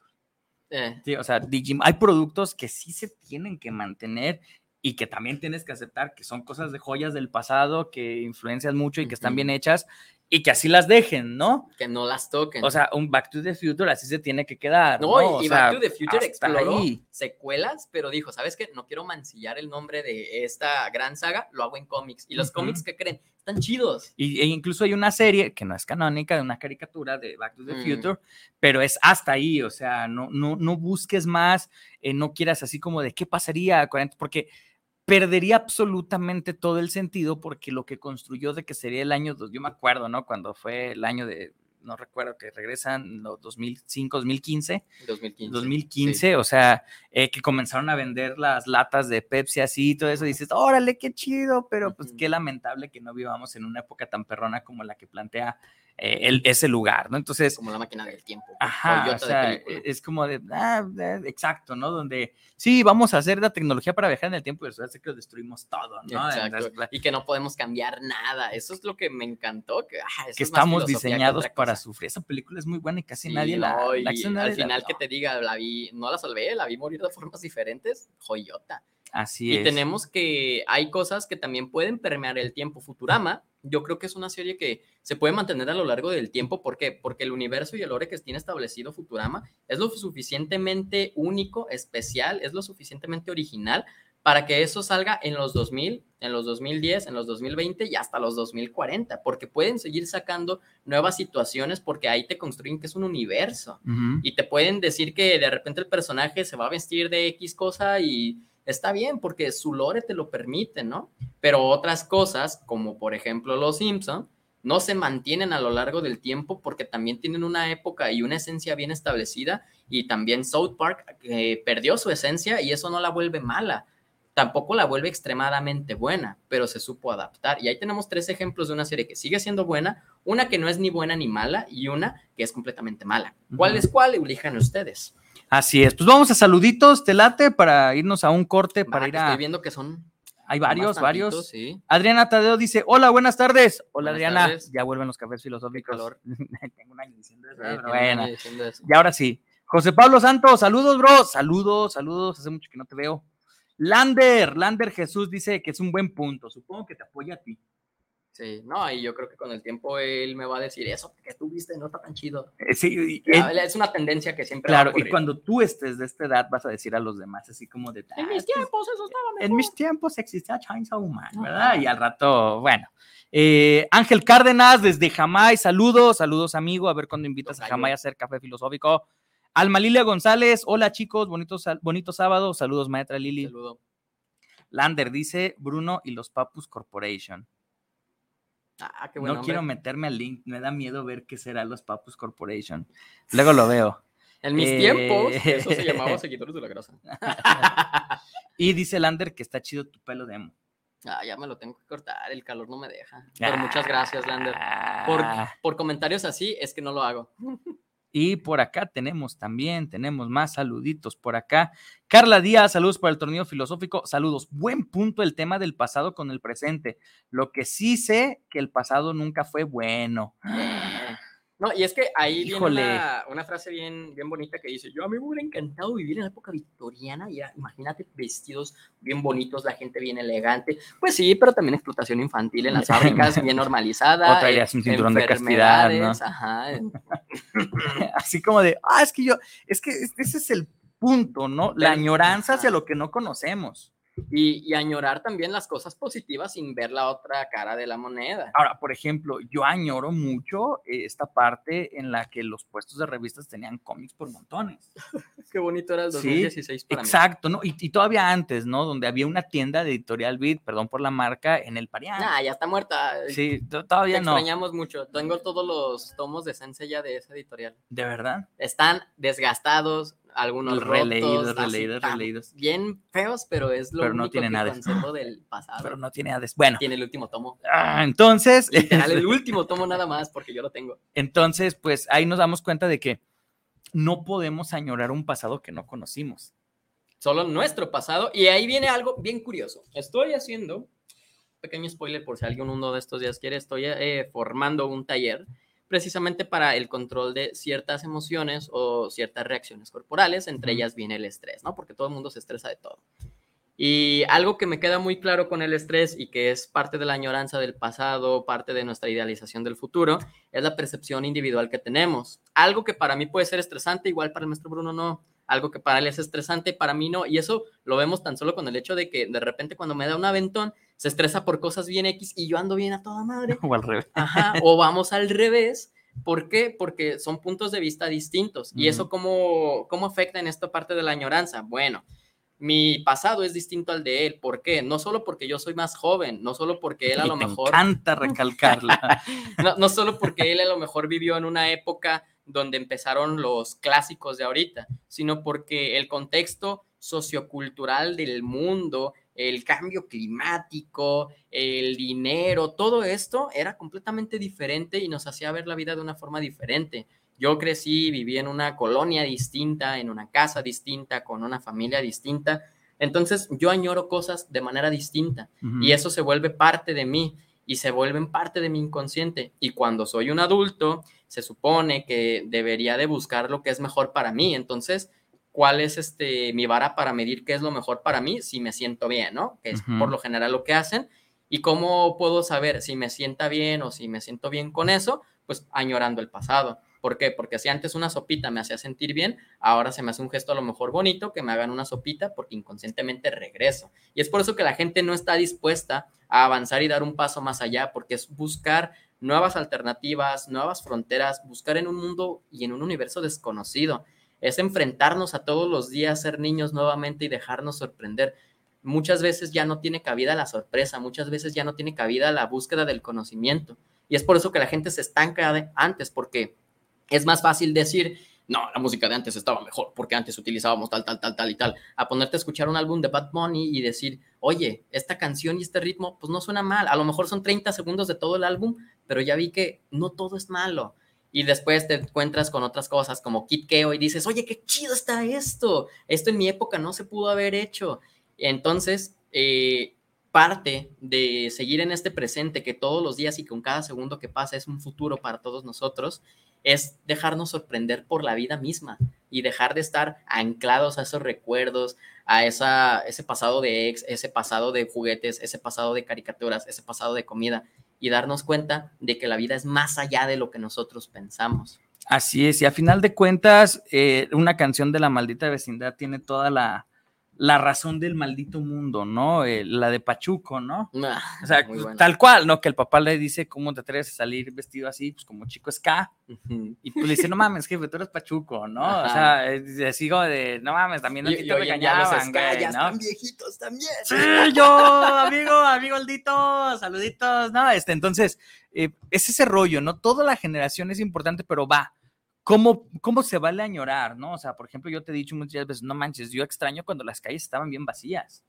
Eh, Sí, o sea, Digim- hay productos que sí se tienen que mantener y que también tienes que aceptar que son cosas de joyas del pasado que influencian mucho y que están bien hechas y que así las dejen, ¿no? que no las toquen. O sea, un Back to the Future así se tiene que quedar. No, No, y- O y sea, Back to the Future exploró ahí. secuelas, pero dijo, ¿sabes qué? No quiero mancillar el nombre de esta gran saga, lo hago en cómics. Y los Ujú. cómics, ¿qué creen? Están chidos. Y, e incluso hay una serie que no es canónica, de una caricatura de Back to the Mm. Future, pero es hasta ahí, o sea, no, no, no busques más, eh, no quieras así como de qué pasaría, 40, porque perdería absolutamente todo el sentido porque lo que construyó de que sería el año, yo me acuerdo, ¿no? Cuando fue el año de, no recuerdo, que regresan los 2005, 2015, 2015. 2015, o sea, eh, que comenzaron a vender las latas de Pepsi así y todo eso, dices, órale, qué chido, pero pues qué lamentable que no vivamos en una época tan perrona como la que plantea el- ese lugar, ¿no? Entonces, Como la máquina del tiempo. ajá, o sea, e- es como de, ah, eh, exacto, ¿no? Donde, sí, vamos a hacer la tecnología para viajar en el tiempo y resulta que lo destruimos todo, ¿no? Exacto. Entonces, Y que no podemos cambiar nada. Eso es lo que me encantó. Que, ah, es estamos que diseñados para sufrir. Esa película es muy buena y casi Sí, nadie la, no, la al la final que te diga, la vi, no la salvé, la vi morir de formas diferentes, joyota. Así Y es. tenemos que hay cosas que también pueden permear el tiempo. Futurama, yo creo que es una serie que se puede mantener a lo largo del tiempo. ¿Por qué? Porque el universo y el lore que tiene establecido Futurama es lo suficientemente único, especial, es lo suficientemente original para que eso salga en los 2000, en los 2010, en los 2020 y hasta los 2040, porque pueden seguir sacando nuevas situaciones porque ahí te construyen que es un universo y te pueden decir que de repente el personaje se va a vestir de X cosa y está bien porque su lore te lo permite, ¿no? Pero otras cosas, como por ejemplo los Simpson, no se mantienen a lo largo del tiempo porque también tienen una época y una esencia bien establecida y también South Park eh, perdió su esencia y eso no la vuelve mala. Tampoco la vuelve extremadamente buena, pero se supo adaptar. Y ahí tenemos tres ejemplos de una serie que sigue siendo buena, una que no es ni buena ni mala y una que es completamente mala. ¿Cuál es cuál? Elijan ustedes. Así es. Pues vamos a saluditos, te late, para irnos a un corte, para ir a... Estoy viendo que son Hay varios, varios. Sí. Adriana Tadeo dice, hola, buenas tardes. Hola, Buenas Adriana. tardes. Ya vuelven los cafés filosóficos. calor. Tengo un año eso, Eh, bueno. diciendo eso. Y ahora sí. José Pablo Santos, saludos, bro. Saludos, saludos. Hace mucho que no te veo. Lander, Lander Jesús dice que es un buen punto. Supongo que te apoya a ti. Sí, no, y yo creo que con el tiempo él me va a decir eso que tú viste no está tan chido. Eh, sí, y- Ah, Es una tendencia que siempre va a claro, y cuando tú estés de esta edad vas a decir a los demás así como de... En "Ah, mis es que tiempos eso estaba mejor. en mis tiempos existía Chainsaw Man. ¿verdad? Y al rato, bueno. Eh, Ángel Cárdenas desde Jamay, saludos, saludos amigo, a ver cuándo invitas a. Jamay a hacer café filosófico. Alma Lilia González, hola chicos, bonito, bonito sábado, saludos maestra Lili. Saludo. Lander dice Bruno y los Papus Corporation. Ah, qué buen no quiero nombre. meterme al link, me da miedo ver qué será los Papus Corporation. Luego lo veo. En mis Eh, tiempos, eso se llamaba seguidores de la grasa. Y dice Lander que está chido tu pelo de emo. Ah, ya me lo tengo que cortar, el calor no me deja. Pero muchas gracias, Lander. Por, Ah. por comentarios así es que no lo hago. Y por acá tenemos también, tenemos más saluditos por acá. Carla Díaz, saludos para el torneo filosófico. Saludos. Buen punto el tema del pasado con el presente. Lo que sí sé que el pasado nunca fue bueno. No, y es que ahí Híjole. viene una, una frase bien, bien bonita que dice, yo a mí me hubiera encantado vivir en la época victoriana y era- imagínate vestidos bien bonitos, la gente bien elegante. Pues sí, pero también explotación infantil en las fábricas bien normalizada. O traerías un cinturón de castidad, ¿no? Ajá. Así como de, ah, es que yo, es que es- ese es el punto, ¿no? La añoranza hacia lo que no conocemos. Y, y añorar también las cosas positivas sin ver la otra cara de la moneda. Ahora, por ejemplo, yo añoro mucho eh, esta parte en la que los puestos de revistas tenían cómics por montones. Qué bonito era el Sí, 2016 para mí. Exacto, ¿no? Y, y todavía antes, ¿no? Donde había una tienda de Editorial Beat, perdón por la marca, en el Parián. Nah, ya está muerta. Sí, to- Te todavía no. extrañamos mucho. Tengo todos los tomos de Sensei ya de esa editorial. De verdad. Están desgastados, algunos Releídos, rotos, releídos, tan releídos. Bien feos, pero es lo Pero no único tiene que nada. conservo del pasado. Pero no tiene nada. Bueno, Tiene el último tomo. ah, entonces, Literal, el último tomo nada más, porque yo lo tengo. entonces, pues ahí nos damos cuenta de que no podemos añorar un pasado que no conocimos. Solo nuestro pasado. Y ahí viene algo bien curioso. Estoy haciendo, pequeño spoiler por si alguien uno de estos días quiere, estoy eh, formando un taller precisamente para el control de ciertas emociones o ciertas reacciones corporales, entre ellas viene el estrés, ¿no? Porque todo el mundo se estresa de todo. Y algo que me queda muy claro con el estrés y que es parte de la añoranza del pasado, parte de nuestra idealización del futuro, es la percepción individual que tenemos. Algo que para mí puede ser estresante, igual para el maestro Bruno no. Algo que para él es estresante, para mí no. Y eso lo vemos tan solo con el hecho de que de repente cuando me da un aventón, se estresa por cosas bien X y yo ando bien a toda madre. O al revés. Ajá, o vamos al revés. ¿Por qué? Porque son puntos de vista distintos. ¿Y eso cómo, cómo afecta en esta parte de la añoranza? Bueno, mi pasado es distinto al de él. ¿Por qué? No solo porque yo soy más joven, no solo porque él a Y lo te mejor... encanta recalcarla. No, no solo porque él a lo mejor vivió en una época donde empezaron los clásicos de ahorita, sino porque el contexto sociocultural del mundo, el cambio climático, el dinero, todo esto era completamente diferente y nos hacía ver la vida de una forma diferente. Yo crecí, viví en una colonia distinta, en una casa distinta, con una familia distinta. Entonces yo añoro cosas de manera distinta y eso se vuelve parte de mí y se vuelven parte de mi inconsciente. Y cuando soy un adulto, se supone que debería de buscar lo que es mejor para mí. Entonces, ¿cuál es este mi vara para medir qué es lo mejor para mí si me siento bien, ¿no? Que es por lo general lo que hacen. ¿Y cómo puedo saber si me sienta bien o si me siento bien con eso? Pues añorando el pasado. ¿Por qué? Porque si antes una sopita me hacía sentir bien, ahora se me hace un gesto a lo mejor bonito que me hagan una sopita porque inconscientemente regreso. Y es por eso que la gente no está dispuesta a avanzar y dar un paso más allá, porque es buscar nuevas alternativas, nuevas fronteras, buscar en un mundo y en un universo desconocido. Es enfrentarnos a todos los días, ser niños nuevamente y dejarnos sorprender. Muchas veces ya no tiene cabida la sorpresa, muchas veces ya no tiene cabida la búsqueda del conocimiento. Y es por eso que la gente se estanca de antes, porque es más fácil decir, no, la música de antes estaba mejor, porque antes utilizábamos tal, tal, tal, tal y tal, a ponerte a escuchar un álbum de Bad Bunny y decir, oye, esta canción y este ritmo, pues no suena mal, a lo mejor son 30 segundos de todo el álbum, pero ya vi que no todo es malo. Y después te encuentras con otras cosas como Kid Keo y dices, oye, qué chido está esto, esto en mi época no se pudo haber hecho. Entonces, eh, parte de seguir en este presente que todos los días y con cada segundo que pasa es un futuro para todos nosotros, es dejarnos sorprender por la vida misma y dejar de estar anclados a esos recuerdos, a esa, ese pasado de ex, ese pasado de juguetes, ese pasado de caricaturas, ese pasado de comida y darnos cuenta de que la vida es más allá de lo que nosotros pensamos. Así es, y a final de cuentas, eh, una canción de la maldita vecindad tiene toda la, la razón del maldito mundo, ¿no? Eh, la de Pachuco, ¿no? O sea, tal cual, ¿no? Que el papá le dice, ¿cómo te atreves a salir vestido así? Pues como chico ska. Ujú. Y pues le dice, no mames, jefe, tú eres Pachuco, ¿no? O sea, así como de, no mames, también a ti te regañaban, güey, ya ¿no? están viejitos también. Sí, yo, amigo, amigo Aldito, saluditos, ¿no? Este, entonces, eh, es ese rollo, ¿no? Toda la generación es importante, pero va, ¿cómo, ¿cómo se vale añorar, no? O sea, por ejemplo, yo te he dicho muchas veces, no manches, yo extraño cuando las calles estaban bien vacías.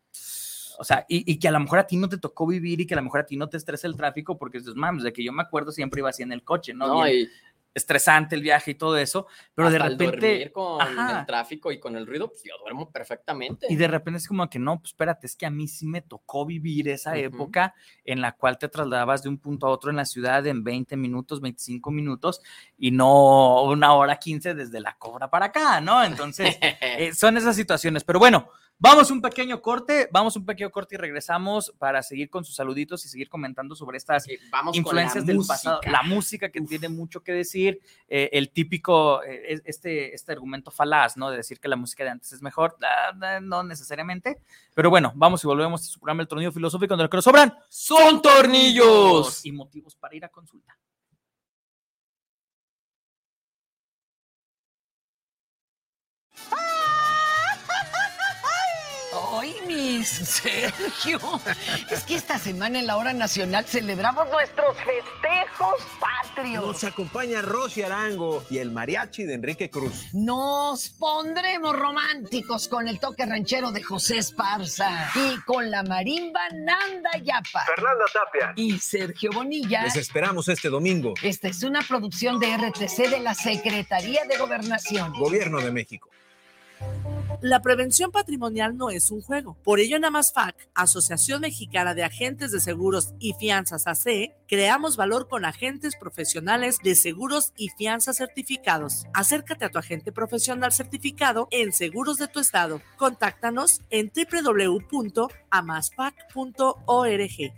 O sea, y, y que a lo mejor a ti no te tocó vivir y que a lo mejor a ti no te estresa el tráfico porque dices, mames, de que yo me acuerdo siempre iba así en el coche, ¿no? No, Bien- y estresante el viaje y todo eso, pero de Hasta el repente... dormir con Ajá. el tráfico y con el ruido, pues yo duermo perfectamente. Y de repente es como que no, pues espérate, es que a mí sí me tocó vivir esa Ujú. época en la cual te trasladabas de un punto a otro en la ciudad en 20 minutos, 25 minutos y no una hora 15 desde la cobra para acá, ¿no? Entonces, eh, son esas situaciones. Pero bueno, vamos un pequeño corte, vamos un pequeño corte y regresamos para seguir con sus saluditos y seguir comentando sobre estas Sí, vamos influencias del pasado, la música que tiene mucho que decir, eh, el típico, eh, es- este, este argumento falaz, ¿no? De decir que la música de antes es mejor, ah, no necesariamente, pero bueno, vamos y volvemos a su programa El Tornillo Filosófico, donde lo que nos sobran ¡Son tornillos! y motivos para ir a consulta. Ay, mi Sergio. Es que esta semana en la hora nacional celebramos nuestros festejos patrios. Nos acompaña Rosy Arango y el mariachi de Enrique Cruz. Nos pondremos románticos con el toque ranchero de José Esparza y con la marimba Nanda Yapa Fernanda Tapia. y Sergio Bonilla. Les esperamos este domingo. Esta es una producción de RTC de la Secretaría de Gobernación. Gobierno de México. La prevención patrimonial no es un juego. Por ello, en Amasfac, Asociación Mexicana de Agentes de Seguros y Fianzas AC, creamos valor con agentes profesionales de seguros y fianzas certificados. Acércate a tu agente profesional certificado en Seguros de tu Estado. Contáctanos en www.amasfac.org.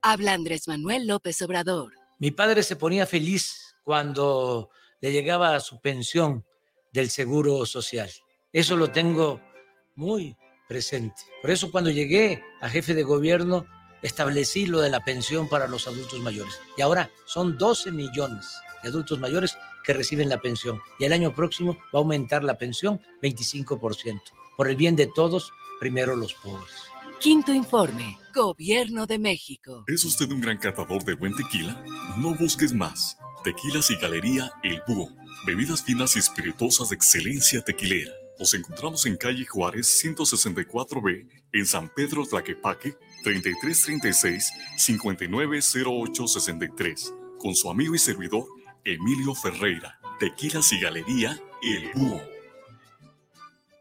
Habla Andrés Manuel López Obrador. Mi padre se ponía feliz cuando le llegaba su pensión del Seguro Social. Eso lo tengo muy presente. Por eso cuando llegué a jefe de gobierno establecí lo de la pensión para los adultos mayores. Y ahora son 12 millones de adultos mayores que reciben la pensión. Y el año próximo va a aumentar la pensión 25%. Por el bien de todos, primero los pobres. Quinto informe. Gobierno de México. ¿Es usted un gran catador de buen tequila? No busques más. Tequilas y Galería El Búho. Bebidas finas y espirituosas de excelencia tequilera. Nos encontramos en calle Juárez 164B, en San Pedro Tlaquepaque, 3336-590863, con su amigo y servidor Emilio Ferreira. Tequilas y Galería El Búho.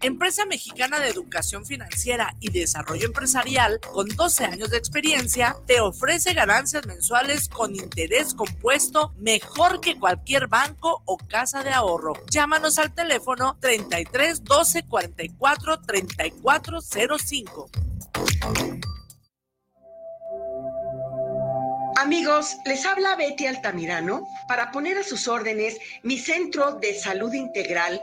Empresa Mexicana de Educación Financiera y Desarrollo Empresarial, con 12 años de experiencia, te ofrece ganancias mensuales con interés compuesto mejor que cualquier banco o casa de ahorro. Llámanos al teléfono 33 12 44 34 05. Amigos, les habla Betty Altamirano para poner a sus órdenes mi centro de salud integral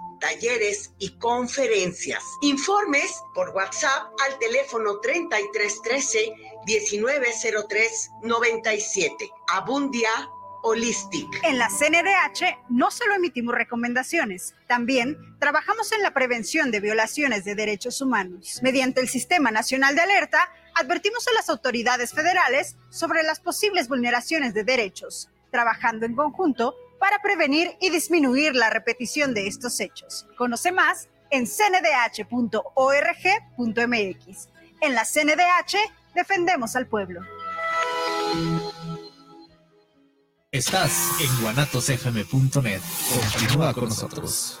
talleres y conferencias. Informes por WhatsApp al teléfono 3313 1903 97. Abundia Holistic. En la CNDH no solo emitimos recomendaciones, también trabajamos en la prevención de violaciones de derechos humanos. Mediante el Sistema Nacional de Alerta, advertimos a las autoridades federales sobre las posibles vulneraciones de derechos, trabajando en conjunto para prevenir y disminuir la repetición de estos hechos. Conoce más en cndh.org.mx. En la CNDH defendemos al pueblo. Estás en guanatosfm.net. Continúa con nosotros.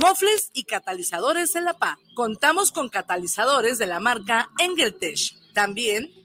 Mofles y catalizadores en la PA. Contamos con catalizadores de la marca Engeltech. También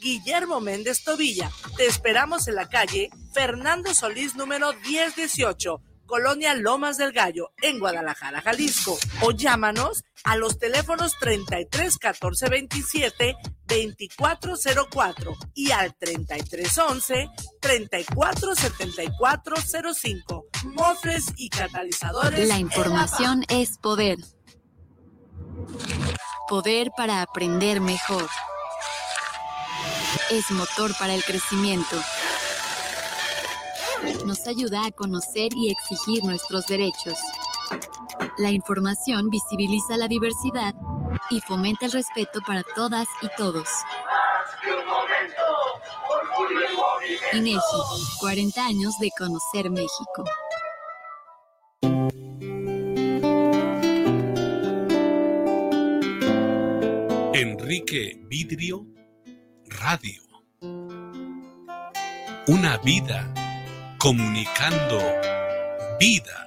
Guillermo Méndez Tobilla. Te esperamos en la calle Fernando Solís número 1018, Colonia Lomas del Gallo, en Guadalajara, Jalisco. O llámanos a los teléfonos 33 14 27 2404 y al 33 11 34 74 05. Mofres y catalizadores. La información es poder. Poder para aprender mejor. Es motor para el crecimiento. Nos ayuda a conocer y exigir nuestros derechos. La información visibiliza la diversidad y fomenta el respeto para todas y todos. INEGI, 40 años de conocer México. Enrique Vidrio Radio. Una vida comunicando vida.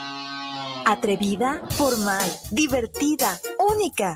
Atrevida, formal, divertida, única.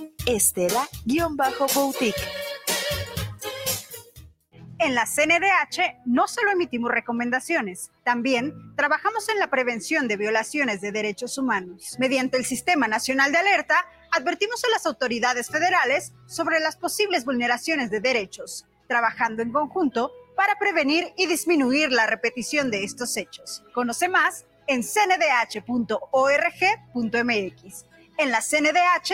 Estela-Boutique. En la CNDH no solo emitimos recomendaciones, también trabajamos en la prevención de violaciones de derechos humanos. Mediante el Sistema Nacional de Alerta, advertimos a las autoridades federales sobre las posibles vulneraciones de derechos, trabajando en conjunto para prevenir y disminuir la repetición de estos hechos. Conoce más en cndh.org.mx. En la CNDH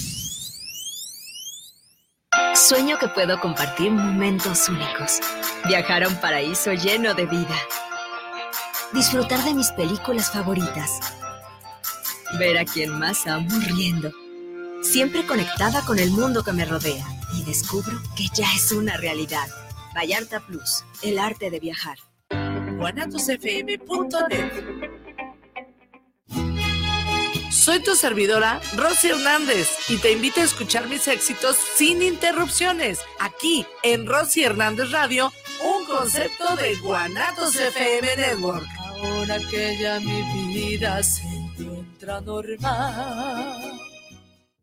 Sueño que puedo compartir momentos únicos. Viajar a un paraíso lleno de vida. Disfrutar de mis películas favoritas. Ver a quien más amo riendo. Siempre conectada con el mundo que me rodea. Y descubro que ya es una realidad. Vallarta Plus, el arte de viajar. Soy tu servidora, Rosy Hernández, y te invito a escuchar mis éxitos sin interrupciones, aquí en Rosy Hernández Radio, un concepto de Guanatos FM Network. Ahora que ya mi vida se encuentra normal.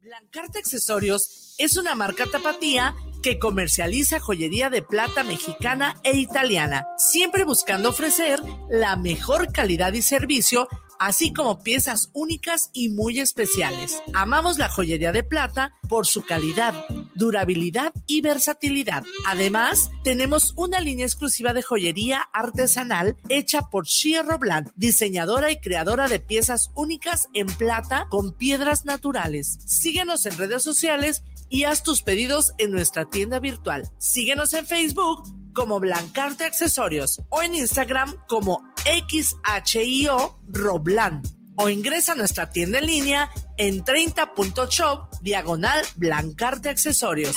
Blancarte Accesorios es una marca tapatía que comercializa joyería de plata mexicana e italiana, siempre buscando ofrecer la mejor calidad y servicio así como piezas únicas y muy especiales. Amamos la joyería de plata por su calidad, durabilidad y versatilidad. Además, tenemos una línea exclusiva de joyería artesanal hecha por Shia Robland, diseñadora y creadora de piezas únicas en plata con piedras naturales. Síguenos en redes sociales y haz tus pedidos en nuestra tienda virtual. Síguenos en Facebook como Blancarte Accesorios o en Instagram como XHIO Roblan o ingresa a nuestra tienda en línea en 30.shop diagonal Blancarte Accesorios.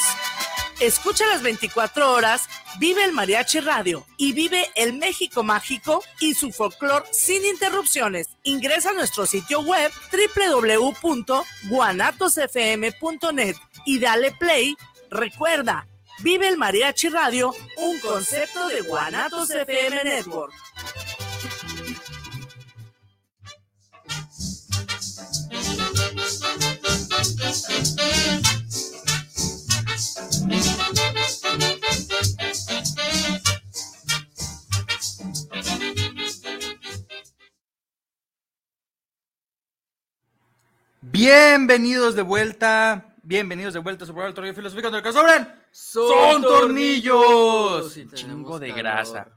Escucha las 24 horas, vive el Mariachi Radio y vive el México Mágico y su folclor sin interrupciones. Ingresa a nuestro sitio web www.guanatosfm.net y dale play. Recuerda, vive el Mariachi Radio, un concepto de Guanatos FM Network. Bienvenidos de vuelta, bienvenidos de vuelta a su programa El Filosófico, donde lo que sobran son tornillos. Sí, Chingo de calor. grasa.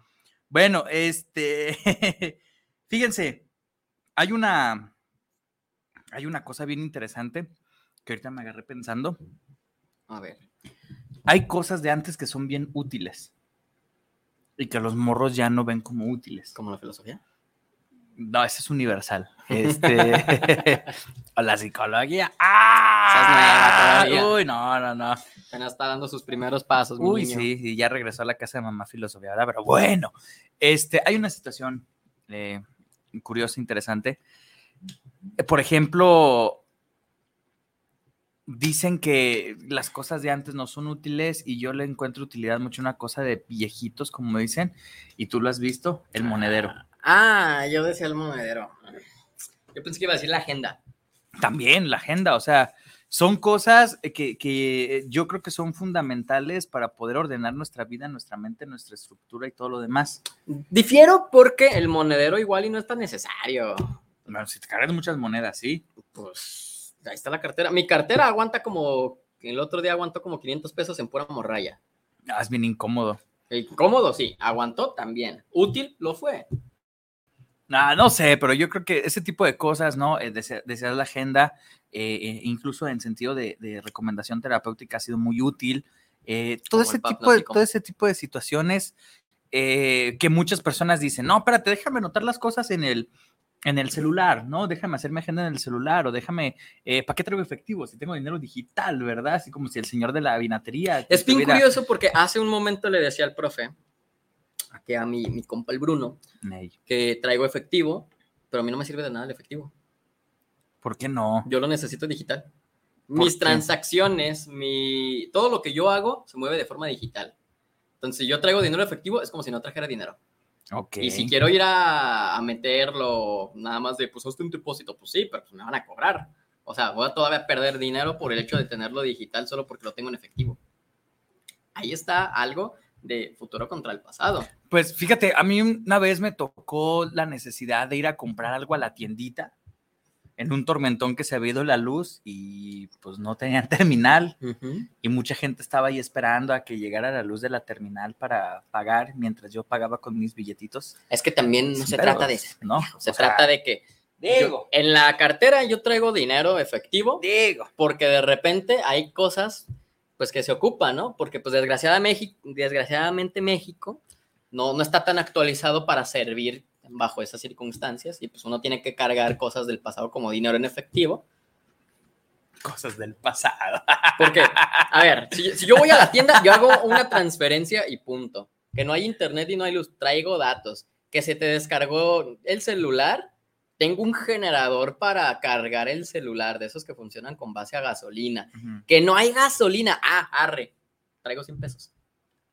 Bueno, este, fíjense, hay una, hay una cosa bien interesante que ahorita me agarré pensando. A ver. Hay cosas de antes que son bien útiles y que los morros ya no ven como útiles. ¿Como la filosofía? No, ese es universal. Este, o la psicología. ¡Ah! Uy, no, no, no. Apenas está dando sus primeros pasos, mi Uy, niño. sí, y ya regresó a la casa de mamá filosofía, ¿verdad? Pero bueno, este, hay una situación eh, curiosa, interesante. Por ejemplo, dicen que las cosas de antes no son útiles y yo le encuentro utilidad mucho una cosa de viejitos, como dicen, y tú lo has visto, el monedero. Ah, yo decía el monedero. Yo pensé que iba a decir la agenda. También la agenda, o sea, son cosas que, que yo creo que son fundamentales para poder ordenar nuestra vida, nuestra mente, nuestra estructura y todo lo demás. Difiero porque el monedero igual y no es tan necesario. Bueno, si te cargas muchas monedas, sí. Pues ahí está la cartera. Mi cartera aguanta como, el otro día aguantó como 500 pesos en pura morralla. Ah, es bien incómodo. Cómodo, sí. Aguantó también. Útil lo fue. Ah, no sé, pero yo creo que ese tipo de cosas, ¿no? Eh, desea- desear la agenda, eh, eh, incluso en sentido de, de recomendación terapéutica, ha sido muy útil. Eh, todo, ese tipo de, todo ese tipo de situaciones eh, que muchas personas dicen, no, espérate, déjame anotar las cosas en el, en el celular, ¿no? Déjame hacer mi agenda en el celular o déjame, eh, ¿para qué traigo efectivo? Si tengo dinero digital, ¿verdad? Así como si el señor de la vinatería. Es bien estuviera- curioso porque hace un momento le decía al profe, aquí a mi, mi compa el Bruno, que traigo efectivo, pero a mí no me sirve de nada el efectivo. ¿Por qué no? Yo lo necesito digital. ¿Por Mis qué? transacciones, mi todo lo que yo hago se mueve de forma digital. Entonces, si yo traigo dinero efectivo, es como si no trajera dinero. Ok. Y si quiero ir a, a meterlo nada más de, pues, hazte un depósito, pues sí, pero pues, me van a cobrar. O sea, voy a todavía perder dinero por el hecho de tenerlo digital solo porque lo tengo en efectivo. Ahí está algo de futuro contra el pasado. Pues fíjate, a mí una vez me tocó la necesidad de ir a comprar algo a la tiendita en un tormentón que se había ido la luz y pues no tenían terminal y mucha gente estaba ahí esperando a que llegara la luz de la terminal para pagar mientras yo pagaba con mis billetitos. Es que también no se trata de eso. ¿no? Se O sea, trata de que Digo. yo- en la cartera yo traigo dinero efectivo. Digo. Porque de repente hay cosas pues que se ocupan, ¿no? Porque pues desgraciadamente, desgraciadamente México no, no está tan actualizado para servir bajo esas circunstancias y pues uno tiene que cargar cosas del pasado como dinero en efectivo. Cosas del pasado. Porque, a ver, si, si yo voy a la tienda, yo hago una transferencia y punto. Que no hay internet y no hay luz, traigo datos. Que se te descargó el celular, tengo un generador para cargar el celular, de esos que funcionan con base a gasolina. Que no hay gasolina, ah, arre, traigo 100 pesos.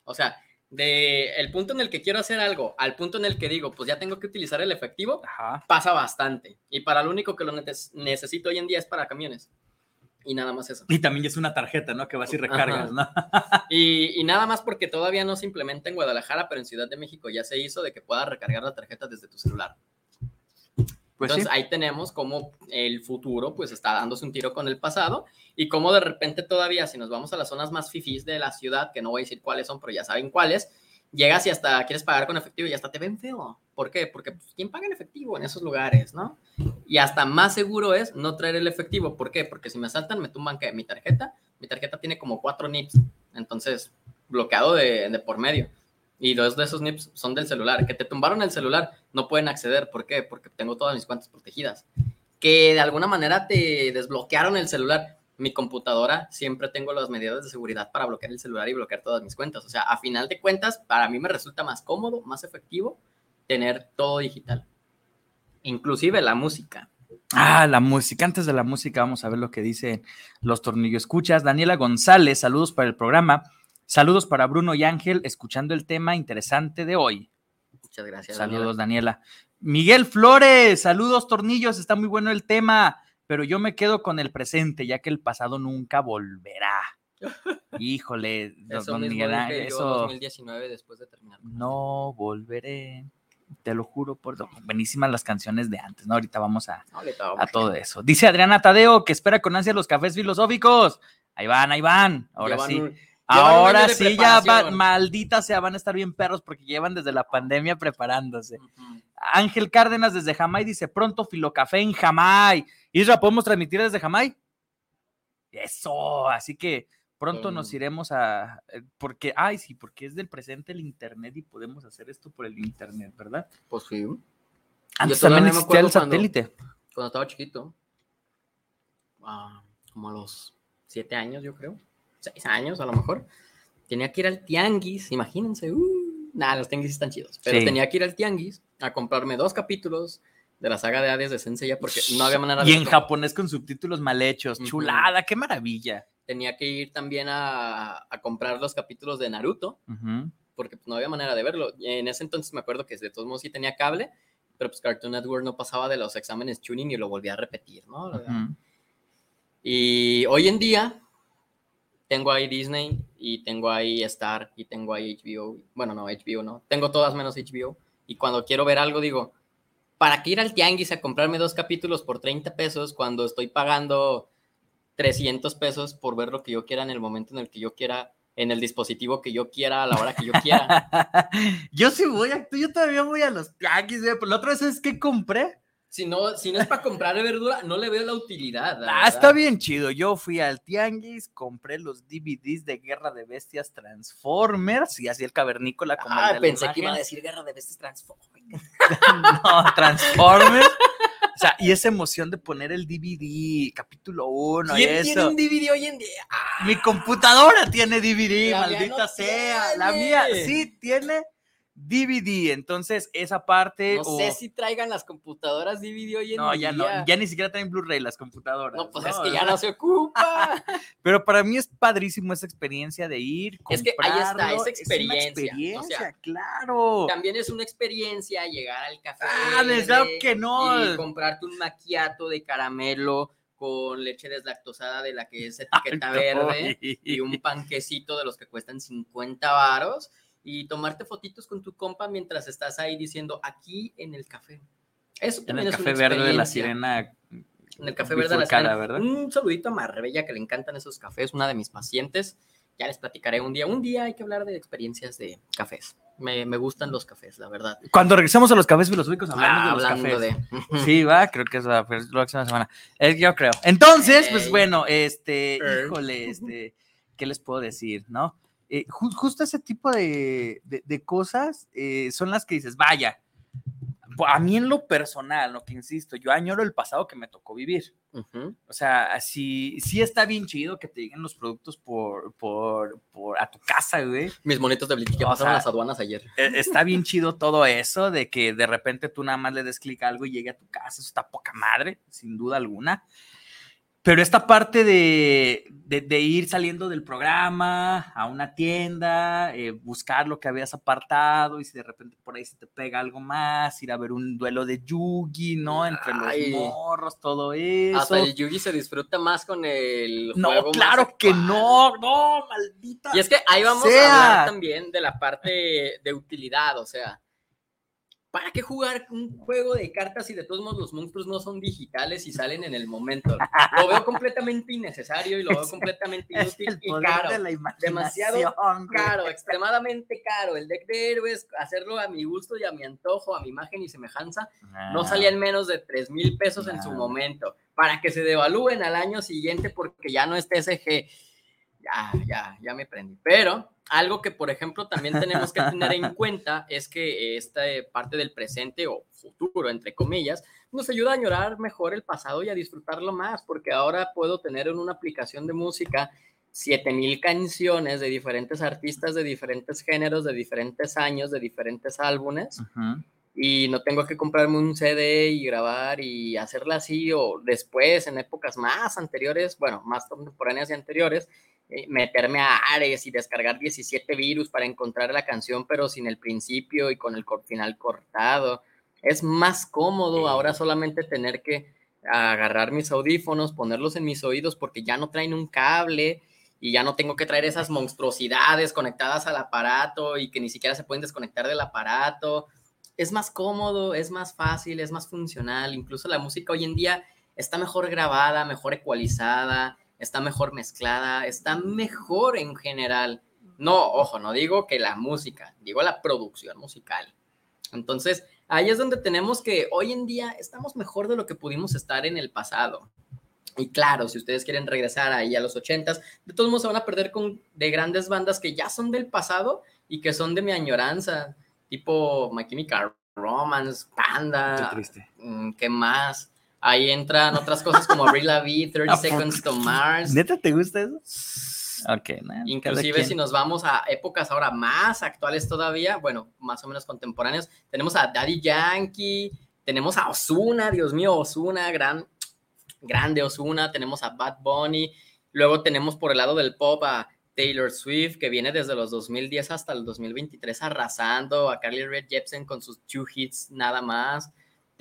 O sea, de el punto en el que quiero hacer algo al punto en el que digo, pues ya tengo que utilizar el efectivo, pasa bastante. Y para lo único que lo neces- necesito hoy en día es para camiones. Y nada más eso. Y también es una tarjeta, ¿no? Que vas y recargas, Ajá. ¿no? Y, y nada más porque todavía no se implementa en Guadalajara, pero en Ciudad de México ya se hizo de que puedas recargar la tarjeta desde tu celular. Pues Entonces sí. ahí tenemos cómo el futuro pues está dándose un tiro con el pasado y cómo de repente todavía si nos vamos a las zonas más fifís de la ciudad, que no voy a decir cuáles son, pero ya saben cuáles, llegas y hasta quieres pagar con efectivo y hasta te ven feo. ¿Por qué? Porque pues, ¿quién paga en efectivo en esos lugares, no? Y hasta más seguro es no traer el efectivo. ¿Por qué? Porque si me asaltan, me tumban que mi tarjeta, mi tarjeta tiene como cuatro NIPS, entonces bloqueado de, de por medio. Y dos de esos NIPS son del celular. Que te tumbaron el celular, no pueden acceder. ¿Por qué? Porque tengo todas mis cuentas protegidas. Que de alguna manera te desbloquearon el celular. Mi computadora, siempre tengo las medidas de seguridad para bloquear el celular y bloquear todas mis cuentas. O sea, a final de cuentas, para mí me resulta más cómodo, más efectivo tener todo digital. Inclusive la música. Ah, la música. Antes de la música, vamos a ver lo que dicen los tornillos escuchas. Daniela González, saludos para el programa. Saludos para Bruno y Ángel, escuchando el tema interesante de hoy. Muchas gracias. Saludos, Daniela. Miguel Flores, saludos, tornillos. Está muy bueno el tema, pero yo me quedo con el presente, ya que el pasado nunca volverá. Híjole, don- Eso don mismo Miguel Ángel, eso 2019 después de terminar. no volveré. Te lo juro por no, buenísimas las canciones de antes, ¿no? Ahorita vamos a, Ahorita a todo eso. Dice Adriana Tadeo que espera con ansia los cafés filosóficos. Ahí van, ahí van. Ahora Llevan sí. un Ahora sí, ya va, maldita sea, van a estar bien perros porque llevan desde la pandemia preparándose. Ángel Cárdenas desde Jamay dice, pronto Filocafé en Jamay. Isra, ¿podemos transmitir desde Jamay? Eso, así que pronto nos iremos a, eh, porque, ay, sí, porque es del presente el internet y podemos hacer esto por el internet, ¿verdad? Pues sí. Antes también existía el cuando- satélite. Cuando estaba chiquito, ah, como a los siete años, yo creo, seis años a lo mejor, tenía que ir al tianguis, imagínense, uh, nada, los tianguis están chidos, pero Sí. tenía que ir al tianguis a comprarme dos capítulos de la saga de Hades de Senseiya porque no había manera Y de en japonés con subtítulos mal hechos. Ujú. Chulada, qué maravilla. Tenía que ir también a, a comprar los capítulos de Naruto porque pues, no había manera de verlo. Y en ese entonces me acuerdo que de todos modos sí tenía cable, pero pues Cartoon Network no pasaba de los exámenes tuning y lo volvía a repetir, ¿no? Y hoy en día tengo ahí Disney y tengo ahí Star y tengo ahí HBO. Bueno, no, HBO no. Tengo todas menos HBO. Y cuando quiero ver algo digo, ¿para qué ir al tianguis a comprarme dos capítulos por 30 pesos cuando estoy pagando 300 pesos por ver lo que yo quiera en el momento en el que yo quiera, en el dispositivo que yo quiera, a la hora que yo quiera? Yo sí voy a, yo todavía voy a los tianguis, pero la otra vez es que compré. Si no, si no es para comprar verdura, no le veo la utilidad. la Ah, está bien chido. Yo fui al tianguis, compré los DVDs de Guerra de Bestias Transformers y así el cavernícola como el Ah, de la pensé que iba a decir Guerra de Bestias Transformers. No, Transformers. O sea, y esa emoción de poner el DVD, capítulo 1 y ¿Quién tiene eso. un DVD hoy en día? Mi computadora tiene DVD, La maldita no sea. La mía sí tiene DVD. Entonces, esa parte. No sé si traigan las computadoras DVD hoy en No, día. ya no, ya ni siquiera traen Blu-ray las computadoras. No, pues es que ya no se ocupa. Pero para mí es padrísimo esa experiencia de ir. Es que ahí está, esa una experiencia. experiencia, o sea, claro. También es una experiencia llegar al café. Ah, de- claro que no. Y comprarte un maquiato de caramelo con leche deslactosada de la que es etiqueta no. verde y un panquecito de los que cuestan 50 varos y tomarte fotitos con tu compa mientras estás ahí diciendo aquí en el café. Eso En el es café verde de la sirena. En el café verde de la Sirena. ¿verdad? Un saludito a Marbella que le encantan esos cafés, una de mis pacientes. Ya les platicaré un día. Un día hay que hablar de experiencias de cafés. Me, me gustan los cafés, la verdad. Cuando regresemos a los cafés filosóficos, hablamos Ah, de los hablando cafés. de- Sí, va, creo que es la la próxima semana. Eh, yo creo. Entonces, pues Ey. bueno, este, híjole, este, ¿qué les puedo decir, no? Eh, ju- justo ese tipo de, de- de cosas eh, son las que dices, vaya, a mí en lo personal, lo que insisto, yo añoro el pasado que me tocó vivir. O sea, sí, sí está bien chido que te lleguen los productos por, por, por a tu casa, güey. Mis monitos de Blitz que O pasaron sea, las aduanas ayer. eh, Está bien chido todo eso, de que de repente tú nada más le des clic a algo y llegue a tu casa, eso está poca madre, sin duda alguna. Pero esta parte de, de- de ir saliendo del programa a una tienda, eh, buscar lo que habías apartado y si de repente por ahí se te pega algo más, ir a ver un duelo de Yugi, ¿no? Entre Ay. los morros, todo eso. Hasta el Yugi se disfruta más con el No, juego claro que no, no, maldita. Y es que ahí vamos sea. a hablar también de la parte de utilidad, o sea, ¿para qué jugar un juego de cartas si de todos modos los monstruos no son digitales y salen en el momento? Lo veo completamente innecesario y lo veo completamente Es inútil y caro. de la demasiado caro, extremadamente caro. El deck de héroes, hacerlo a mi gusto y a mi antojo, a mi imagen y semejanza, no Ah. salía en menos de 3 mil pesos en su No. momento, para que se devalúen al año siguiente porque ya no es TSG. Ya, ya, ya me prendí. Pero algo que, por ejemplo, también tenemos que tener en cuenta es que esta eh, parte del presente o futuro, entre comillas, nos ayuda a añorar mejor el pasado y a disfrutarlo más, porque ahora puedo tener en una aplicación de música 7000 canciones de diferentes artistas, de diferentes géneros, de diferentes años, de diferentes álbumes y no tengo que comprarme un CD y grabar y hacerla así o después en épocas más anteriores, bueno, más contemporáneas y anteriores, meterme a Ares y descargar 17 virus para encontrar la canción pero sin el principio y con el final cortado. Es más cómodo ahora solamente tener que agarrar mis audífonos, ponerlos en mis oídos porque ya no traen un cable y ya no tengo que traer esas monstruosidades conectadas al aparato y que ni siquiera se pueden desconectar del aparato es más cómodo, es más fácil, es más funcional. Incluso la música hoy en día está mejor grabada, mejor ecualizada, está mejor mezclada, está mejor en general. No, ojo, no digo que la música, digo la producción musical. Entonces, ahí es donde tenemos que hoy en día estamos mejor de lo que pudimos estar en el pasado. Y claro, si ustedes quieren regresar ahí a los ochentas, de todos modos se van a perder con de grandes bandas que ya son del pasado y que son de mi añoranza, tipo My Chemical Romance, Panda, Qué triste. mm, ¿qué más? Ahí entran otras cosas como Avril Lavigne, 30 ¿A poco? Seconds to Mars. ¿Neta te gusta eso? Ok, nah, cada Inclusive si nos vamos a épocas ahora más actuales todavía, bueno, más o menos contemporáneos, tenemos a Daddy Yankee, tenemos a Osuna, Dios mío, Osuna, gran, grande Osuna, tenemos a Bad Bunny, luego tenemos por el lado del pop a Taylor Swift, que viene desde los 2010 hasta el 2023 arrasando, a Carly Rae Jepsen con sus two hits nada más.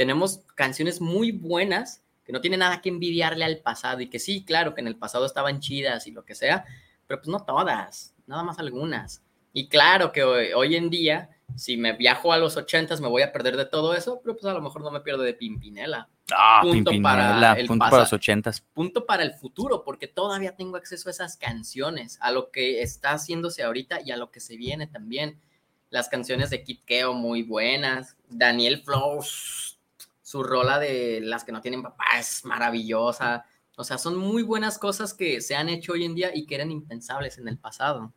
Tenemos canciones muy buenas que no tienen nada que envidiarle al pasado y que sí, claro, que en el pasado estaban chidas y lo que sea, pero pues no todas, nada más algunas. Y claro que hoy, hoy en día, si me viajo a los ochentas, me voy a perder de todo eso, pero pues a lo mejor no me pierdo de Pimpinela. Ah, Punto Pimpinela, para el punto para los ochentas. Punto para el futuro, porque todavía tengo acceso a esas canciones, a lo que está haciéndose ahorita y a lo que se viene también. Las canciones de Kid Keo muy buenas, Daniel Flows, su rola de las que no tienen papá es maravillosa. O sea, son muy buenas cosas que se han hecho hoy en día y que eran impensables en el pasado.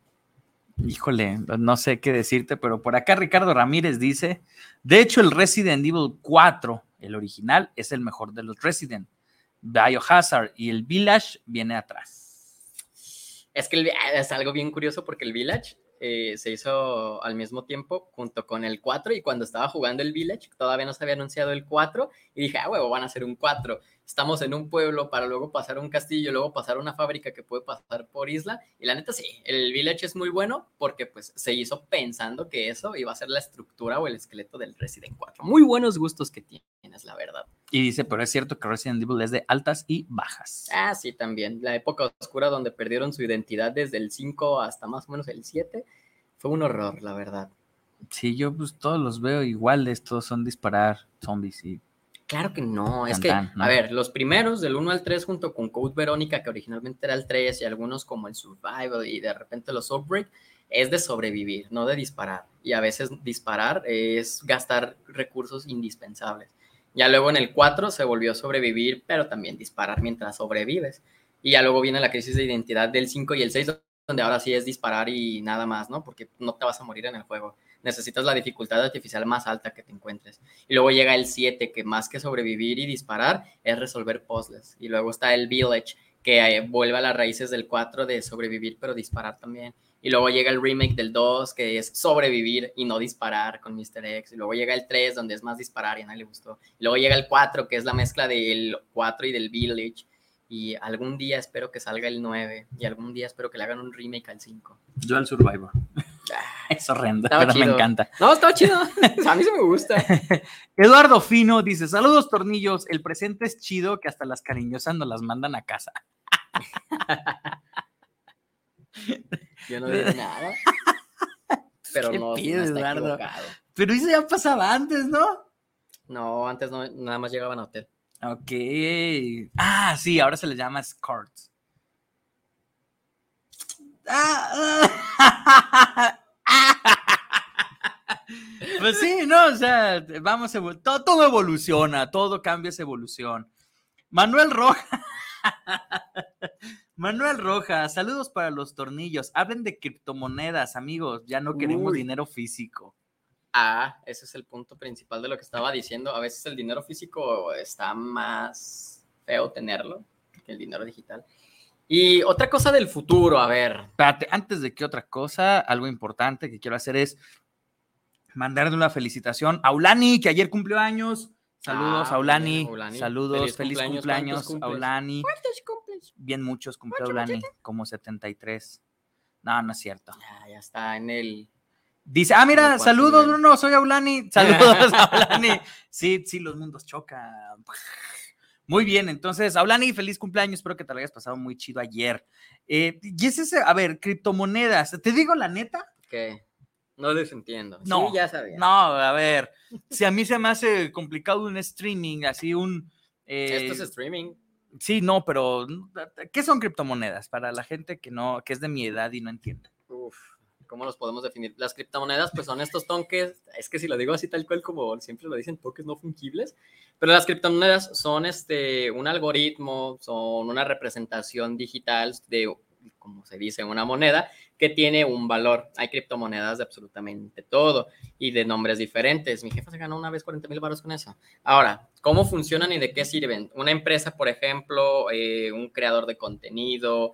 Híjole, no sé qué decirte, pero por acá Ricardo Ramírez dice, de hecho el Resident Evil 4, el original, es el mejor de los Resident. Biohazard y el Village viene atrás. Es que el- es algo bien curioso porque el Village eh, se hizo al mismo tiempo junto con el 4 y cuando estaba jugando el Village, todavía no se había anunciado el 4 y dije, ah, huevo, van a hacer un 4. Estamos en un pueblo para luego pasar a un castillo, luego pasar a una fábrica que puede pasar por isla. Y la neta sí, el Village es muy bueno porque pues se hizo pensando que eso iba a ser la estructura o el esqueleto del Resident 4. Muy buenos gustos que tienes, la verdad. Y dice, pero es cierto que Resident Evil es de altas y bajas. Ah, sí, también. La época oscura donde perdieron su identidad desde el 5 hasta más o menos el 7 fue un horror, la verdad. Sí, yo pues todos los veo iguales, todos son disparar zombies y... Claro que no, es que, a ver, los primeros del 1 al 3 junto con Code Verónica, que originalmente era el 3, y algunos como el Survival y de repente los Outbreak, es de sobrevivir, no de disparar. Y a veces disparar es gastar recursos indispensables. Ya luego en el 4 se volvió a sobrevivir, pero también disparar mientras sobrevives. Y ya luego viene la crisis de identidad del 5 y el 6, donde ahora sí es disparar y nada más, ¿no? Porque no te vas a morir en el juego. Necesitas la dificultad artificial más alta que te encuentres. Y luego llega el 7, que más que sobrevivir y disparar, es resolver puzzles. Y luego está el Village, que eh, vuelve a las raíces del 4 de sobrevivir, pero disparar también. Y luego llega el remake del 2, que es sobrevivir y no disparar con Mr. X. Y luego llega el 3, donde es más disparar y a nadie le gustó. Y luego llega el 4, que es la mezcla del 4 y del Village y algún día espero que salga el 9 y algún día espero que le hagan un remake al 5. Yo al Survivor. es horrendo, pero me encanta. No, está chido. A mí sí me gusta. Eduardo Fino dice: Saludos, tornillos. El presente es chido que hasta las cariñosas nos las mandan a casa. Yo no digo nada. Pero no, Eduardo. Pero eso ya pasaba antes, ¿no? No, antes no, nada más llegaban a hotel. Ok. Ah, sí, ahora se le llama escorts. pues sí, no, o sea, vamos, todo, todo evoluciona, todo cambia esa evolución. Manuel Roja. Manuel Roja, saludos para los tornillos. Hablen de criptomonedas, amigos. Ya no queremos dinero físico. Ah, ese es el punto principal de lo que estaba diciendo. A veces el dinero físico está más feo tenerlo que el dinero digital. Y otra cosa del futuro, a ver. Espérate, antes de que otra cosa, algo importante que quiero hacer es mandarle una felicitación a Ulani, que ayer cumplió años. Saludos Ah, a Ulani. bien, Ulani. Saludos, Feliz feliz, cumpleaños. cumpleaños, a Ulani. ¿Cuántos cumples? Bien muchos cumplió Ulani, como 73. No, no es cierto. Ya, ya está en el. Dice, ah, mira, saludos. Bruno, soy Aulani. Saludos, Aulani. Sí, sí, los mundos chocan. Muy bien, entonces, Aulani, feliz cumpleaños. Espero que te lo hayas pasado muy chido ayer. Eh, y es ese, a ver, criptomonedas. Te digo la neta. que No les entiendo. No, Sí, ya sabía. no, a ver. Si a mí se me hace complicado un streaming, así un. eh, Esto es streaming. Sí, no, pero ¿qué son criptomonedas? Para la gente que no, que es de mi edad y no entiende. Uf, ¿cómo los podemos definir? Las criptomonedas, pues son estos toques, es que si lo digo así tal cual como siempre lo dicen, toques no fungibles, pero las criptomonedas son este, un algoritmo, son una representación digital de, como se dice, una moneda que tiene un valor. Hay criptomonedas de absolutamente todo y de nombres diferentes. Mi jefa se ganó una vez 40 mil baros con eso. Ahora, ¿cómo funcionan y de qué sirven? Una empresa, por ejemplo, eh, un creador de contenido,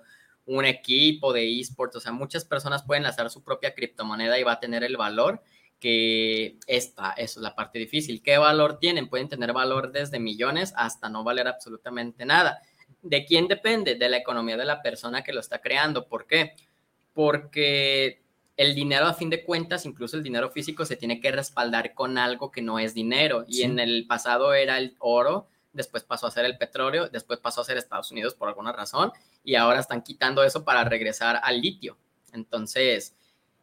un equipo de esports, o sea, muchas personas pueden lanzar su propia criptomoneda y va a tener el valor que esta, eso es la parte difícil. ¿Qué valor tienen? Pueden tener valor desde millones hasta no valer absolutamente nada. ¿De quién depende? De la economía de la persona que lo está creando. ¿Por qué? Porque el dinero, a fin de cuentas, incluso el dinero físico, se tiene que respaldar con algo que no es dinero. Y Sí. en el pasado era el oro, después pasó a ser el petróleo, después pasó a ser Estados Unidos por alguna razón, y ahora están quitando eso para regresar al litio. Entonces,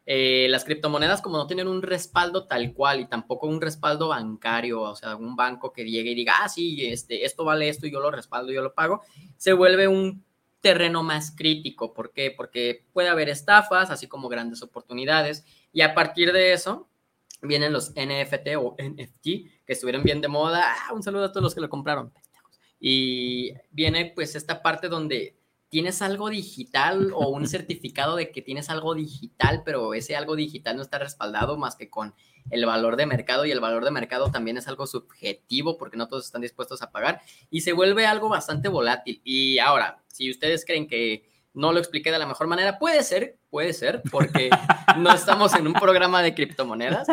eh, las criptomonedas, como no tienen un respaldo tal cual y tampoco un respaldo bancario, o sea, un banco que llegue y diga, ah, sí, este, esto vale esto y yo lo respaldo, yo lo pago, se vuelve un terreno más crítico. ¿Por qué? Porque puede haber estafas, así como grandes oportunidades, y a partir de eso vienen los NFT o NFT, que estuvieron bien de moda. Ah, un saludo a todos los que lo compraron. Y viene pues esta parte donde tienes algo digital o un certificado de que tienes algo digital, pero ese algo digital no está respaldado más que con el valor de mercado y el valor de mercado también es algo subjetivo porque no todos están dispuestos a pagar y se vuelve algo bastante volátil. Y ahora, si ustedes creen que no lo expliqué de la mejor manera, puede ser puede ser, porque no estamos en un programa de criptomonedas,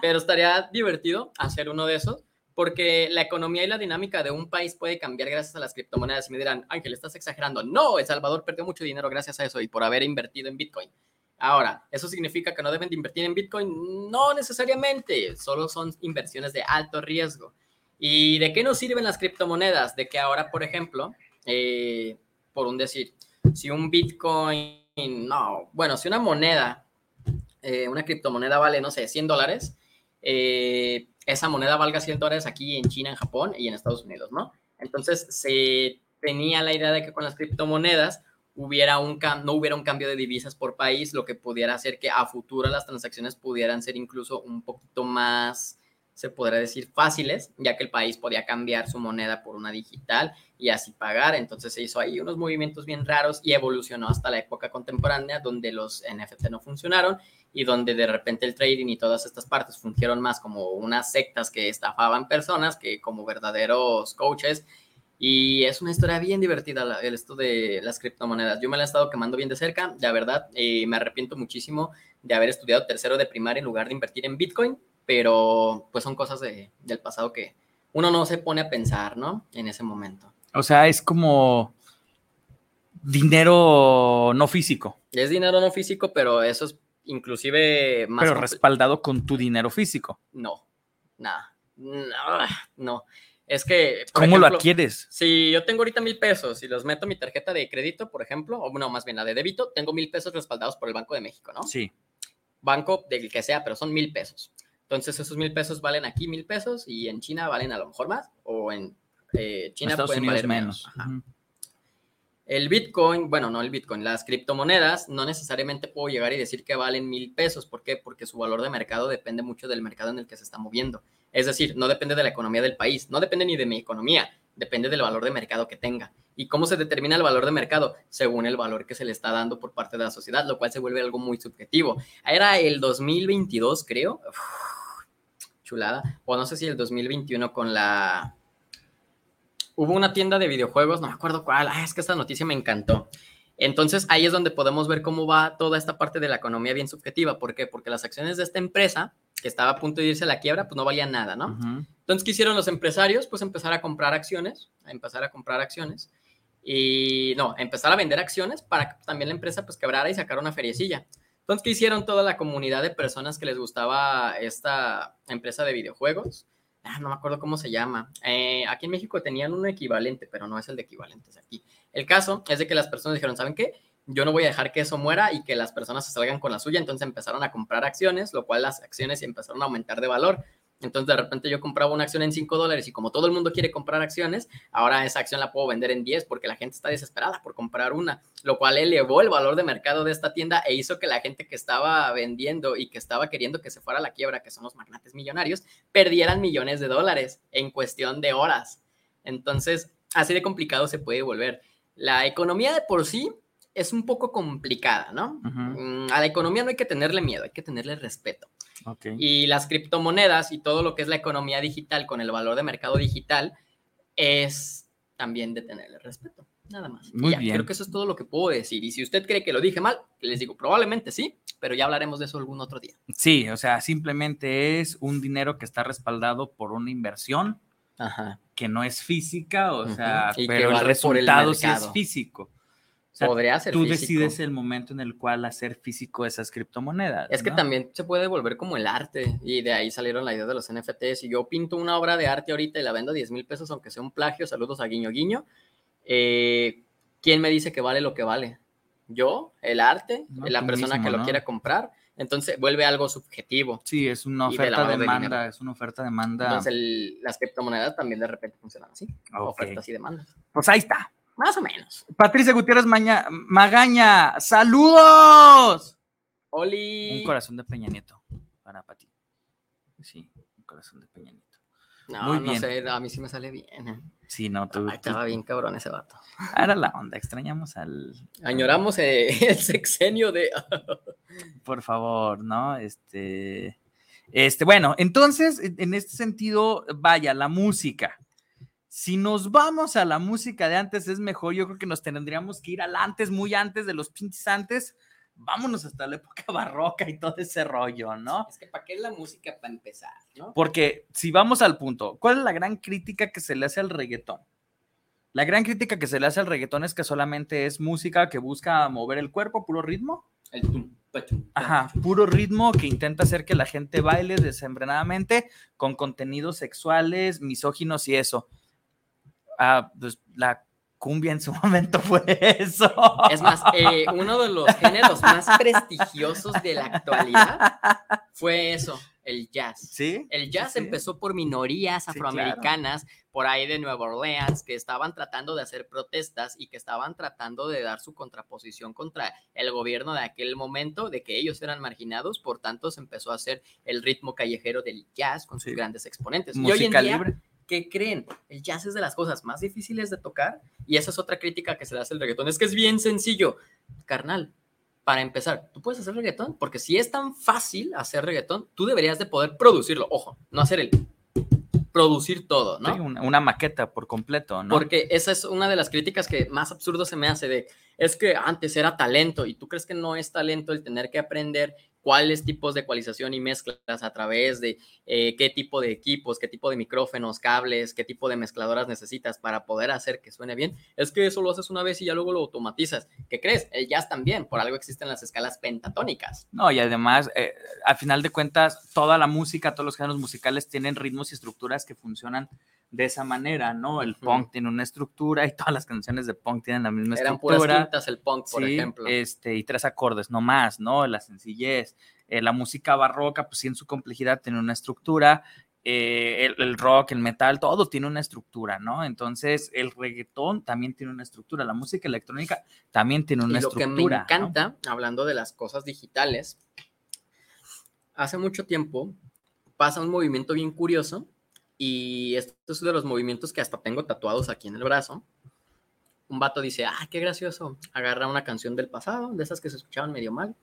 pero estaría divertido hacer uno de esos, porque la economía y la dinámica de un país puede cambiar gracias a las criptomonedas. Y me dirán, Ángel, estás exagerando. No, El Salvador perdió mucho dinero gracias a eso y por haber invertido en Bitcoin. Ahora, ¿eso significa que no deben de invertir en Bitcoin? No necesariamente, solo son inversiones de alto riesgo. ¿Y de qué nos sirven las criptomonedas? De que ahora, por ejemplo, eh, por un decir, si un Bitcoin, no, bueno, si una moneda, eh, una criptomoneda vale, no sé, 100 dólares, eh, esa moneda valga 100 dólares aquí en China, en Japón y en Estados Unidos, ¿no? Entonces se tenía la idea de que con las criptomonedas hubiera un no hubiera un cambio de divisas por país, lo que pudiera hacer que a futuro las transacciones pudieran ser incluso un poquito más, se podría decir, fáciles, ya que el país podía cambiar su moneda por una digital y así pagar. Entonces se hizo ahí unos movimientos bien raros y evolucionó hasta la época contemporánea donde los NFT no funcionaron y donde de repente el trading y todas estas partes fungieron más como unas sectas que estafaban personas que como verdaderos coaches. Y es una historia bien divertida el esto de las criptomonedas. Yo me la he estado quemando bien de cerca, la verdad, eh, me arrepiento muchísimo de haber estudiado tercero de primaria en lugar de invertir en Bitcoin, pero pues son cosas de, del pasado que uno no se pone a pensar, ¿no? En ese momento. O sea, es como dinero no físico. Es dinero no físico, pero eso es inclusive más... Pero respaldado con tu dinero físico. No, nada, no, no. Es que... ¿Cómo lo adquieres? Si yo tengo ahorita mil pesos y los meto en mi tarjeta de crédito, por ejemplo, o no, más bien la de débito, tengo mil pesos respaldados por el Banco de México, ¿no? Sí. Banco del que sea, pero son mil pesos. Entonces esos mil pesos valen aquí mil pesos y en China valen a lo mejor más o en eh, China pueden valer menos. El Bitcoin, bueno, no el Bitcoin, las criptomonedas, no necesariamente puedo llegar y decir que valen mil pesos. ¿Por qué? Porque su valor de mercado depende mucho del mercado en el que se está moviendo. Es decir, no depende de la economía del país, no depende ni de mi economía, depende del valor de mercado que tenga. ¿Y cómo se determina el valor de mercado? Según el valor que se le está dando por parte de la sociedad, lo cual se vuelve algo muy subjetivo. Era el 2022, creo. chulada. O no sé si el 2021 con la hubo una tienda de videojuegos, no me acuerdo cuál, ah, es que esta noticia me encantó. Entonces ahí es donde podemos ver cómo va toda esta parte de la economía bien subjetiva. ¿Por qué? Porque las acciones de esta empresa, que estaba a punto de irse a la quiebra, pues no valían nada, ¿no? Entonces, ¿qué hicieron los empresarios? Pues empezar a comprar acciones, a empezar a comprar acciones. Y no, empezar a vender acciones para que también la empresa pues quebrara y sacara una feriecilla. Entonces, ¿qué hicieron toda la comunidad de personas que les gustaba esta empresa de videojuegos? Ah, no me acuerdo cómo se llama. Eh, aquí en México tenían un equivalente, pero no es el de equivalentes aquí. El caso es de que las personas dijeron, ¿saben qué? Yo no voy a dejar que eso muera y que las personas se salgan con la suya, entonces empezaron a comprar acciones, lo cual las acciones empezaron a aumentar de valor. Entonces de repente yo compraba una acción en 5 dólares y como todo el mundo quiere comprar acciones, ahora esa acción la puedo vender en 10 porque la gente está desesperada por comprar una, lo cual elevó el valor de mercado de esta tienda e hizo que la gente que estaba vendiendo y que estaba queriendo que se fuera a la quiebra, que son los magnates millonarios, perdieran millones de dólares en cuestión de horas. Entonces, así de complicado se puede volver. La economía de por sí es un poco complicada, ¿no? Mm, a la economía no hay que tenerle miedo, hay que tenerle respeto. Y las criptomonedas y todo lo que es la economía digital con el valor de mercado digital es también de tenerle respeto. Nada más. Muy bien. Creo que eso es todo lo que puedo decir. Y si usted cree que lo dije mal, les digo, probablemente sí, pero ya hablaremos de eso algún otro día. Sí, o sea, simplemente es un dinero que está respaldado por una inversión que no es física, o sea, pero el resultado sí es físico. Podría ser Tú decides el momento en el cual hacer físico esas criptomonedas. Es que también se puede volver como el arte y de ahí salieron la idea de los NFTs. Si yo pinto una obra de arte ahorita y la vendo a 10 mil pesos, aunque sea un plagio, saludos a Guiño Guiño, eh, ¿quién me dice que vale lo que vale? ¿Yo? ¿El arte? ¿La persona que lo quiera comprar? Entonces vuelve algo subjetivo. Sí, es una oferta-demanda, es una oferta-demanda. Entonces las criptomonedas también de repente funcionan así, ofertas y demandas. Pues ahí está, más o menos. Patricia Gutiérrez Magaña, saludos. Oli. Un corazón de Peña Nieto para Pati. Sí, un corazón de Peña Nieto. No, Muy bien. no sé, a mí sí me sale bien. ¿eh? Sí, no, tú. estaba bien cabrón ese vato. Era la onda, extrañamos al. Añoramos eh, el sexenio de. Por favor, ¿no? Este. Este, bueno, entonces, en este sentido, vaya, la música. Si nos vamos a la música de antes es mejor, yo creo que nos tendríamos que ir al antes, muy antes de los pinches antes, vámonos hasta la época barroca y todo ese rollo, ¿no? Es que ¿para qué es la música para empezar, no? Porque si vamos al punto, ¿cuál es la gran crítica que se le hace al reggaetón? La gran crítica que se le hace al reggaetón es que solamente es música que busca mover el cuerpo, puro ritmo. El tum, pa, tum, pa. Ajá, puro ritmo que intenta hacer que la gente baile desembrenadamente con contenidos sexuales, misóginos y eso. Ah, pues la cumbia en su momento fue eso. Es más, eh, uno de los géneros más prestigiosos de la actualidad fue eso, el jazz. Sí. El jazz sí. empezó por minorías Sí, afroamericanas por ahí de Nueva Orleans que estaban tratando de hacer protestas y que estaban tratando de dar su contraposición contra el gobierno de aquel momento, de que ellos eran marginados, por tanto se empezó a hacer el ritmo callejero del jazz con sus grandes exponentes. y hoy en Música día, libre. ¿Qué creen? El jazz es de las cosas más difíciles de tocar y esa es otra crítica que se le hace al reggaetón. Es que es bien sencillo, carnal. Para empezar, ¿tú puedes hacer reggaetón? Porque si es tan fácil hacer reggaetón, tú deberías de poder producirlo. Ojo, no hacer el producir todo, ¿no? Sí, una, una maqueta por completo, ¿no? Porque esa es una de las críticas que más absurdo se me hace de, es que antes era talento y tú crees que no es talento el tener que aprender cuáles tipos de ecualización y mezclas a través de eh, qué tipo de equipos, qué tipo de micrófonos, cables, qué tipo de mezcladoras necesitas para poder hacer que suene bien. Es que eso lo haces una vez y ya luego lo automatizas. ¿Qué crees? El jazz también, por algo existen las escalas pentatónicas. No, y además, eh, al final de cuentas, toda la música, todos los géneros musicales tienen ritmos y estructuras que funcionan de esa manera, ¿no? El punk tiene una estructura y todas las canciones de punk tienen la misma Eran puras estructura. quintas el punk, por Sí, ejemplo. Este, y tres acordes, no más, ¿no? La sencillez. Eh, la música barroca, pues sí, en su complejidad tiene una estructura. eh, el, el rock, el metal, todo tiene una estructura, ¿no? Entonces, el reggaetón también tiene una estructura. La música electrónica también tiene una y lo que me estructura. ¿no? encanta, hablando de las cosas digitales, hace mucho tiempo pasa un movimiento bien curioso y esto es uno de los movimientos que hasta tengo tatuados aquí en el brazo. Un vato dice, ah, qué gracioso, agarra una canción del pasado, de esas que se escuchaban medio mal,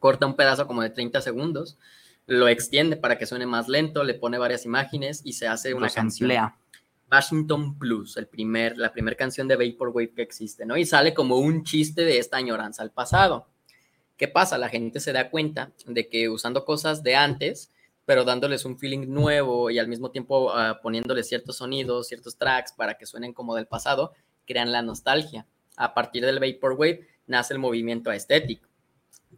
corta un pedazo como de 30 segundos, lo extiende para que suene más lento, le pone varias imágenes y se hace una Los canción. emplea. Washington Blues, el primer, la primera canción de Vaporwave que existe, ¿no? Y sale como un chiste de esta añoranza al pasado. ¿Qué pasa? La gente se da cuenta de que usando cosas de antes, pero dándoles un feeling nuevo y al mismo tiempo ah, poniéndoles ciertos sonidos, ciertos tracks para que suenen como del pasado, crean la nostalgia. A partir del Vaporwave nace el movimiento estético.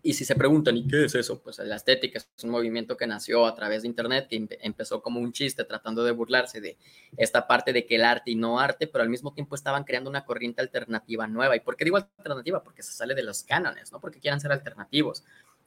Y si se preguntan, ¿y qué es eso? Pues la estética es un movimiento que nació a través de Internet, que empe- empezó como un chiste tratando de burlarse de esta parte de que el arte y no arte, pero al mismo tiempo estaban creando una corriente alternativa nueva. ¿Y por qué digo alternativa? Porque se sale de los cánones, no porque quieran ser alternativos.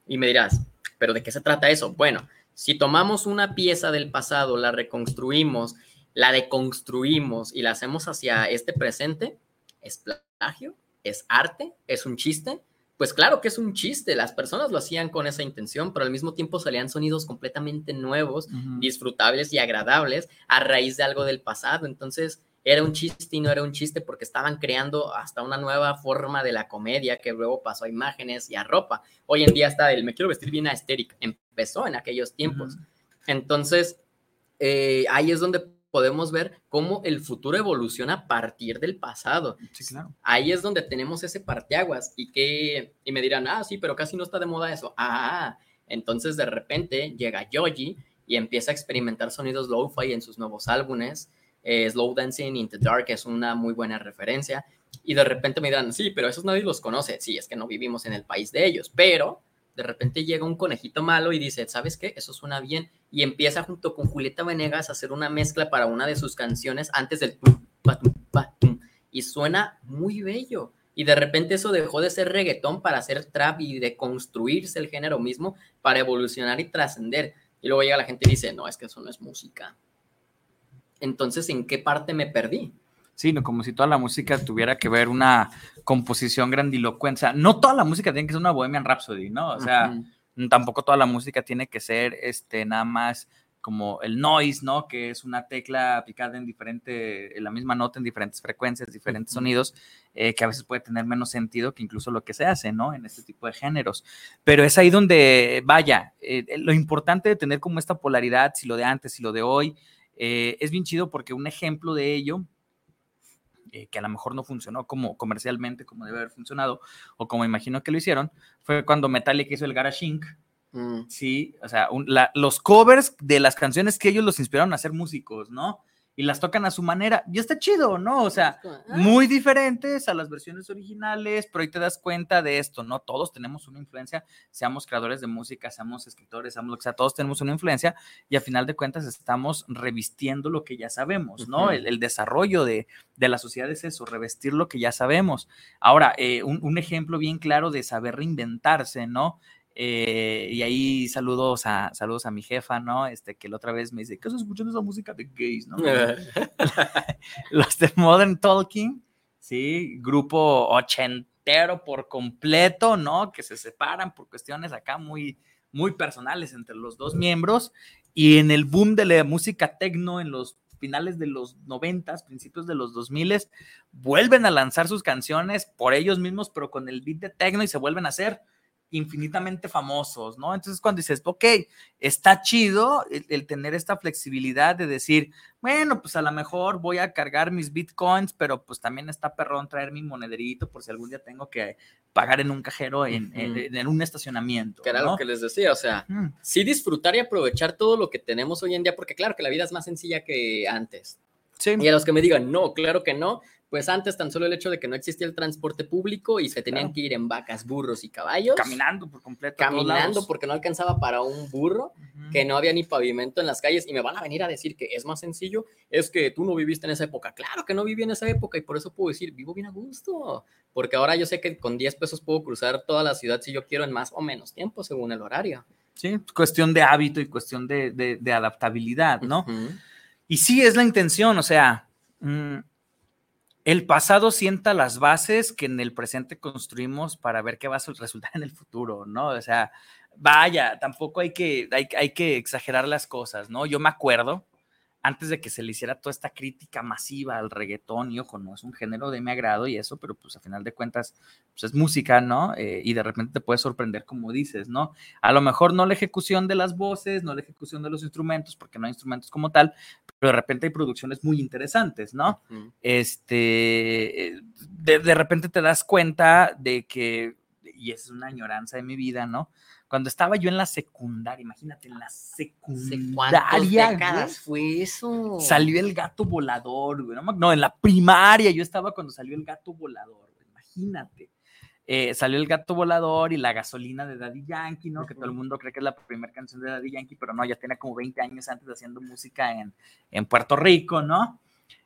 Y me dirás, ¿pero de qué se trata eso? Bueno, si tomamos una pieza del pasado, la reconstruimos, la deconstruimos y la hacemos hacia este presente, ¿es plagio? ¿Es arte? ¿Es un chiste? Pues claro que es un chiste, las personas lo hacían con esa intención, pero al mismo tiempo salían sonidos completamente nuevos, disfrutables y agradables a raíz de algo del pasado. Entonces, era un chiste y no era un chiste porque estaban creando hasta una nueva forma de la comedia que luego pasó a imágenes y a ropa. Hoy en día está el me quiero vestir bien aesthetic, empezó en aquellos tiempos. Entonces, eh, ahí es donde podemos ver cómo el futuro evoluciona a partir del pasado. Sí, claro. Ahí es donde tenemos ese parteaguas y que y me dirán, ah, sí, pero casi no está de moda eso. Ah, entonces de repente llega Yoji y empieza a experimentar sonidos lo-fi en sus nuevos álbumes. Eh, Slow Dancing in the Dark es una muy buena referencia. Y de repente me dirán, sí, pero esos nadie los conoce. Sí, es que no vivimos en el país de ellos, pero de repente llega un conejito malo y dice, ¿sabes qué? Eso suena bien. Y empieza junto con Julieta Venegas a hacer una mezcla para una de sus canciones antes del. Y suena muy bello. Y de repente eso dejó de ser reggaetón para hacer trap y de construirse el género mismo para evolucionar y trascender. Y luego llega la gente y dice, no, es que eso no es música. Entonces, ¿en qué parte me perdí? Sí, no, como si toda la música tuviera que ver una composición sea, no toda la música tiene que ser una Bohemian Rhapsody, ¿no? O sea, Ujú. tampoco toda la música tiene que ser este, nada más como el noise, ¿no? Que es una tecla aplicada en diferente, en la misma nota, en diferentes frecuencias, diferentes Ujú. sonidos, eh, que a veces puede tener menos sentido que incluso lo que se hace, ¿no? En este tipo de géneros. Pero es ahí donde, vaya, eh, lo importante de tener como esta polaridad, si lo de antes, si lo de hoy, eh, es bien chido porque un ejemplo de ello eh, que a lo mejor no funcionó como comercialmente, como debe haber funcionado, o como imagino que lo hicieron, fue cuando Metallica hizo el Garage Inc. Mm. Sí, o sea, un- la- los covers de las canciones que ellos los inspiraron a ser músicos, ¿no? Y las tocan a su manera. Y está chido, ¿no? O sea, muy diferentes a las versiones originales, pero ahí te das cuenta de esto, ¿no? Todos tenemos una influencia, seamos creadores de música, seamos escritores, seamos lo que sea, todos tenemos una influencia y a final de cuentas estamos revistiendo lo que ya sabemos, ¿no? El, el desarrollo de, de la sociedad es eso, revestir lo que ya sabemos. Ahora, eh, un, un ejemplo bien claro de saber reinventarse, ¿no? Eh, y ahí saludos a, saludos a mi jefa, ¿no? Este, que la otra vez me dice, ¿qué estás escuchando esa música de gays, no? Los de Modern Talking, ¿sí? Grupo ochentero por completo, ¿no? Que se separan por cuestiones acá muy, muy personales entre los dos miembros. Y en el boom de la música techno en los finales de los noventas, principios de los 2000 vuelven a lanzar sus canciones por ellos mismos, pero con el beat de techno y se vuelven a hacer infinitamente famosos, ¿no? Entonces cuando dices, ok, está chido el, el tener esta flexibilidad de decir, bueno, pues a lo mejor voy a cargar mis bitcoins, pero pues también está perrón traer mi monederito por si algún día tengo que pagar en un cajero, en, en- un estacionamiento. Que era ¿no? lo que les decía, o sea, Ujú. sí disfrutar y aprovechar todo lo que tenemos hoy en día, porque claro que la vida es más sencilla que antes. Y a los que me digan, no, claro que no, pues antes tan solo el hecho de que no existía el transporte público y se tenían Claro. que ir en vacas, burros y caballos. Caminando por completo. Caminando porque no alcanzaba para un burro, que no había ni pavimento en las calles y me van a venir a decir que es más sencillo, es que tú no viviste en esa época. Claro que no viví en esa época y por eso puedo decir, vivo bien a gusto, porque ahora yo sé que con 10 pesos puedo cruzar toda la ciudad si yo quiero en más o menos tiempo según el horario. Sí, cuestión de hábito y cuestión de, de- de adaptabilidad, ¿no? Y sí es la intención, o sea, mm, el pasado sienta las bases que en el presente construimos para ver qué va a su- resultar en el futuro, ¿no? O sea, vaya, tampoco hay que, hay que exagerar las cosas, ¿no? Yo me acuerdo, antes de que se le hiciera toda esta crítica masiva al reggaetón, y ojo, no es un género de mi agrado y eso, pero pues a final de cuentas, pues es música, ¿no? Eh, y de repente te puede sorprender como dices, ¿no? A lo mejor no la ejecución de las voces, no la ejecución de los instrumentos, porque no hay instrumentos como tal, pero de repente hay producciones muy interesantes, ¿no? Este, eh, de, de repente te das cuenta de que, y es una añoranza de mi vida, ¿no? Cuando estaba yo en la secundaria, imagínate, en la ¿Cuántas secundaria, güey, fue eso? salió el gato volador, güey, no, en la primaria yo estaba cuando salió el gato volador, güey, imagínate. Eh, salió el gato volador y la gasolina de Daddy Yankee, ¿no? Que todo el mundo cree que es la primera canción de Daddy Yankee, pero no, ya tiene como 20 años antes haciendo música en, en Puerto Rico, ¿no?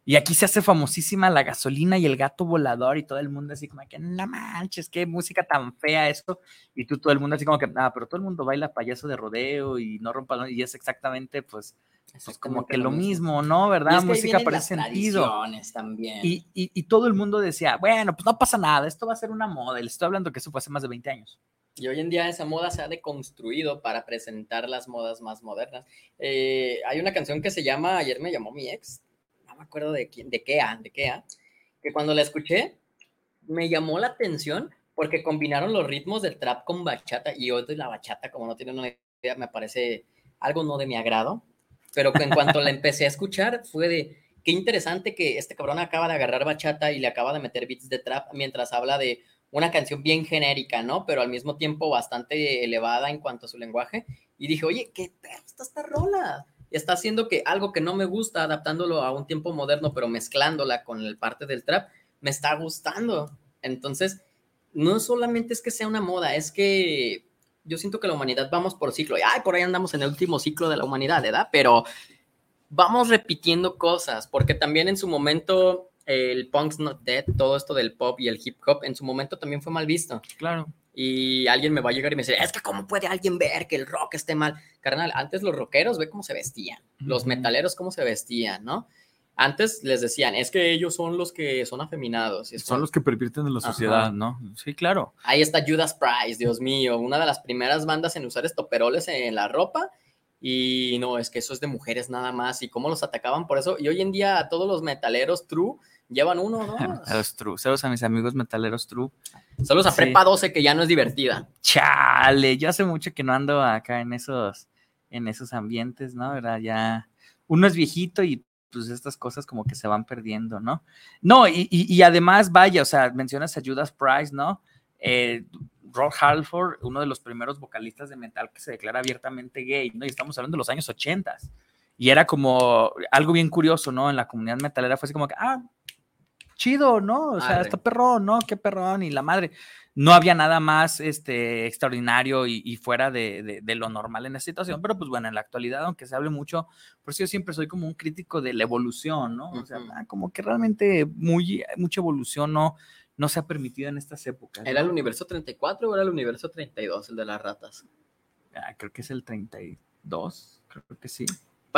Y aquí se hace famosísima la gasolina y el gato volador y todo el mundo así como que, no manches, qué música tan fea esto. Y tú todo el mundo así como que, ah, pero todo el mundo baila payaso de rodeo y no rompa, y es exactamente pues, pues como Exactamente que lo mismo. ¿no? Y ¿Verdad? es que ahí música para ese sentido. también. Y, y, y todo el mundo decía, bueno, pues no pasa nada, esto va a ser una moda. Y les estoy hablando que eso fue hace más de 20 años. Y hoy en día esa moda se ha deconstruido para presentar las modas más modernas. Eh, hay una canción que se llama Ayer me llamó mi ex, me acuerdo de quién, de qué, de qué, que cuando la escuché me llamó la atención porque combinaron los ritmos del trap con bachata y hoy la bachata, como no tienen una idea, me parece algo no de mi agrado, pero en cuanto la empecé a escuchar fue de qué interesante que este cabrón acaba de agarrar bachata y le acaba de meter beats de trap mientras habla de una canción bien genérica, ¿no? Pero al mismo tiempo bastante elevada en cuanto a su lenguaje. Y dije, oye, qué perro está esta rola. Está haciendo que algo que no me gusta, adaptándolo a un tiempo moderno, pero mezclándola con el parte del trap, me está gustando. Entonces, no solamente es que sea una moda, es que yo siento que la humanidad vamos por ciclo. Y ay, por ahí andamos en el último ciclo de la humanidad, ¿verdad? Pero vamos repitiendo cosas, porque también en su momento el punk's not dead, todo esto del pop y el hip hop, en su momento también fue mal visto. Claro. Y alguien me va a llegar y me dice, es que cómo puede alguien ver que el rock esté mal. Carnal, antes los rockeros, ve cómo se vestían, los metaleros cómo se vestían, ¿no? Antes les decían, es que ellos son los que son afeminados. Son como- los que pervierten en la Ajá. sociedad, ¿no? Sí, claro. Ahí está Judas Price, Dios mío, una de las primeras bandas en usar estoperoles en la ropa. Y no, es que eso es de mujeres nada más. Y cómo los atacaban por eso. Y hoy en día a todos los metaleros true llevan uno, ¿no? A los true. Saludos a mis amigos metaleros true. Saludos a Sí. Prepa 12, que ya no es divertida. Chale, yo hace mucho que no ando acá en esos, en esos ambientes, ¿no? ¿Verdad? Ya uno es viejito y pues estas cosas como que se van perdiendo, ¿no? No, y, y, y además, vaya, o sea, mencionas a Judas Price, ¿no? Eh, Rod Halford, uno de los primeros vocalistas de metal que se declara abiertamente gay, ¿no? Y estamos hablando de los años 80. Y era como algo bien curioso, ¿no? En la comunidad metalera fue así como que, ah, chido, ¿no? O sea, Madre. está perrón, ¿no? Qué perrón, y la madre. No había nada más este, extraordinario y, y fuera de, de- de lo normal en esa situación, pero pues bueno, en la actualidad, aunque se hable mucho, por eso yo siempre soy como un crítico de la evolución, ¿no? O sea, ah, como que realmente muy, mucha evolución no, no se ha permitido en estas épocas. ¿Era el universo 34 o era el universo 32, el de las ratas? Ah, creo que es el 32, creo que sí.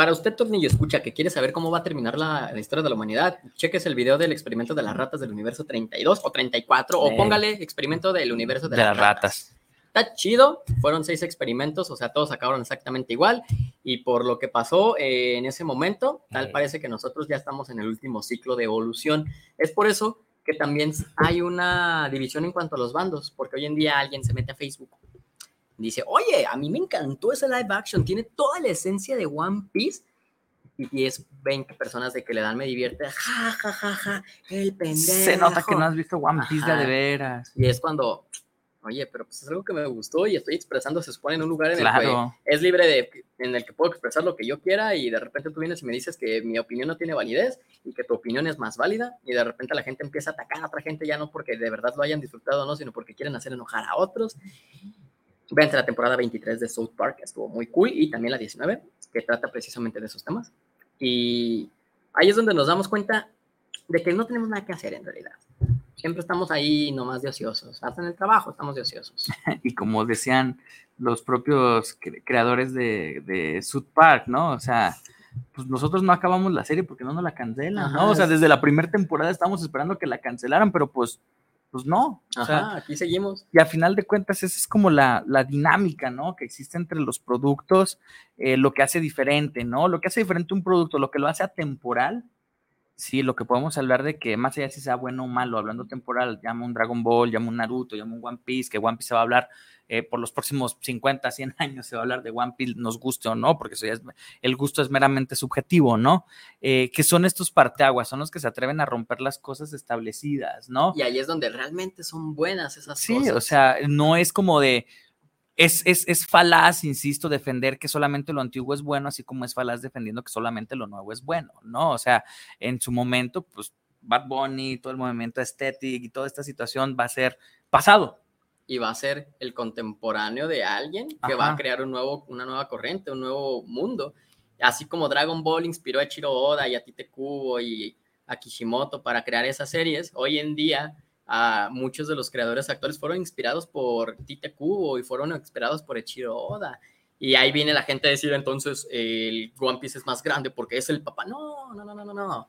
Para usted, Tornillo, escucha, que quiere saber cómo va a terminar la, la historia de la humanidad, cheques el video del experimento de las ratas del universo 32 o 34, o póngale experimento del universo de, De las las ratas. Está chido, fueron seis experimentos, o sea, todos acabaron exactamente igual, y por lo que pasó eh, en ese momento, tal parece que nosotros ya estamos en el último ciclo de evolución. Es por eso que también hay una división en cuanto a los bandos, porque hoy en día alguien se mete a Facebook dice, oye, a mí me encantó ese live action, tiene toda la esencia de One Piece. Y 10, 20 personas de que le dan me divierte, ja, ja, ja, ja, el pendejo. Se nota que no has visto One Piece Ajá. de veras. Y es cuando, oye, pero pues es algo que me gustó y estoy expresando, se supone, en un lugar en Claro. el que es libre de, en el que puedo expresar lo que yo quiera y de repente tú vienes y me dices que mi opinión no tiene validez y que tu opinión es más válida y de repente la gente empieza a atacar a otra gente ya no porque de verdad lo hayan disfrutado o no, sino porque quieren hacer enojar a otros. Vean la temporada 23 de South Park, que estuvo muy cool, y también la 19, que trata precisamente de esos temas. Y ahí es donde nos damos cuenta de que no tenemos nada que hacer en realidad. Siempre estamos ahí nomás de ociosos. Hasta en el trabajo estamos de ociosos. y como decían los propios cre- creadores de, de South Park, ¿no? O sea, pues nosotros no acabamos la serie porque no nos la cancelan, ¿no? Ajá, O sea, es- desde la primera temporada estábamos esperando que la cancelaran, pero pues, pues no. O sea, Ajá, aquí seguimos. y a final de cuentas, esa es como la, la dinámica, ¿no? Que existe entre los productos, eh, lo que hace diferente, ¿no? Lo que hace diferente un producto, lo que lo hace atemporal. Sí, lo que podemos hablar de que más allá de si sea bueno o malo, hablando temporal, llama un Dragon Ball, llama un Naruto, llama un One Piece, que One Piece se va a hablar eh, por los próximos 50, 100 años, se va a hablar de One Piece, nos guste o no, porque eso ya es, el gusto es meramente subjetivo, ¿no? Eh, que son estos parteaguas, son los que se atreven a romper las cosas establecidas, ¿no? Y ahí es donde realmente son buenas esas Sí, cosas. o sea, no es como de. Es, es, es falaz, insisto, defender que solamente lo antiguo es bueno, así como es falaz defendiendo que solamente lo nuevo es bueno, ¿no? O sea, en su momento, pues Bad Bunny, todo el movimiento estético y toda esta situación va a ser pasado. y va a ser el contemporáneo de alguien que va a crear un nuevo, una nueva corriente, un nuevo mundo. Así como Dragon Ball inspiró a Chiro Oda y a Tite Kubo y a Kishimoto para crear esas series, hoy en día a muchos de los creadores actuales fueron inspirados por Tite Kubo y fueron inspirados por Echiro Oda. Y ahí viene la gente a decir entonces el One Piece es más grande porque es el papá. No, no, no, no, no, no.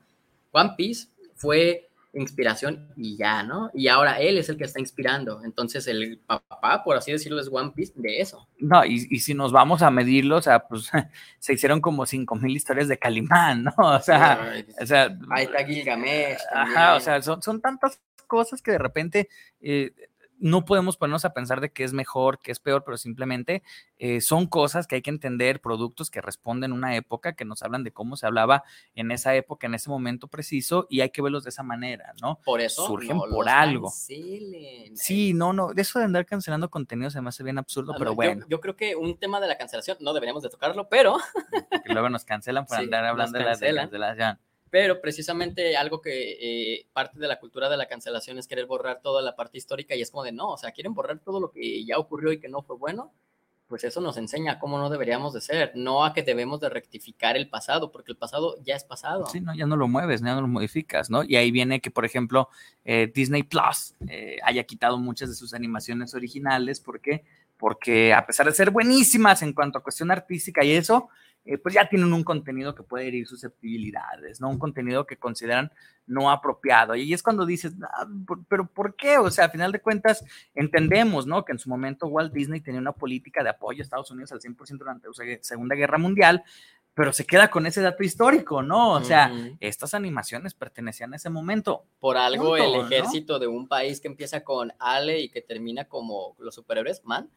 One Piece fue inspiración y ya, ¿no? Y ahora él es el que está inspirando. Entonces el papá, por así decirlo, es One Piece de eso. No, y, y si nos vamos a medirlo, o sea, pues se hicieron como cinco mil historias de Calimán, ¿no? O sea, Ay, o sea, Ahí está Gilgamesh. Ajá, también. o sea, son, son tantas cosas que de repente eh, no podemos ponernos a pensar de qué es mejor, qué es peor, pero simplemente eh, son cosas que hay que entender, productos que responden a una época, que nos hablan de cómo se hablaba en esa época, en ese momento preciso, y hay que verlos de esa manera, ¿no? Por eso surgen no por algo. cancelen. Sí, no, no, eso de andar cancelando contenido se me hace bien absurdo, pero no, bueno, Yo, creo que un tema de la cancelación, no deberíamos de tocarlo, pero, que luego nos cancelan por Sí, andar hablando de la cancelación. Pero precisamente algo que eh, parte de la cultura de la cancelación es querer borrar toda la parte histórica y es como de no, o sea, quieren borrar todo lo que ya ocurrió y que no fue bueno, pues eso nos enseña cómo no deberíamos de ser, no a que debemos de rectificar el pasado, porque el pasado ya es pasado. Sí, no, ya no lo mueves, ya no lo modificas, ¿no? Y ahí viene que, por ejemplo, eh, Disney Plus eh, haya quitado muchas de sus animaciones originales. ¿Por qué? Porque a pesar de ser buenísimas en cuanto a cuestión artística y eso, eh, pues ya tienen un contenido que puede herir susceptibilidades, ¿no? Un contenido que consideran no apropiado. Y es cuando dices, "Ah, pero ¿por qué? O sea, a final de cuentas, entendemos, ¿no? Que en su momento Walt Disney tenía una política de apoyo a Estados Unidos al 100% durante la Segunda Guerra Mundial, pero se queda con ese dato histórico, ¿no? O sea, estas animaciones pertenecían a ese momento. Por algo Punto, el ¿no? ejército de un país que empieza con Ale y que termina como los superhéroes, man,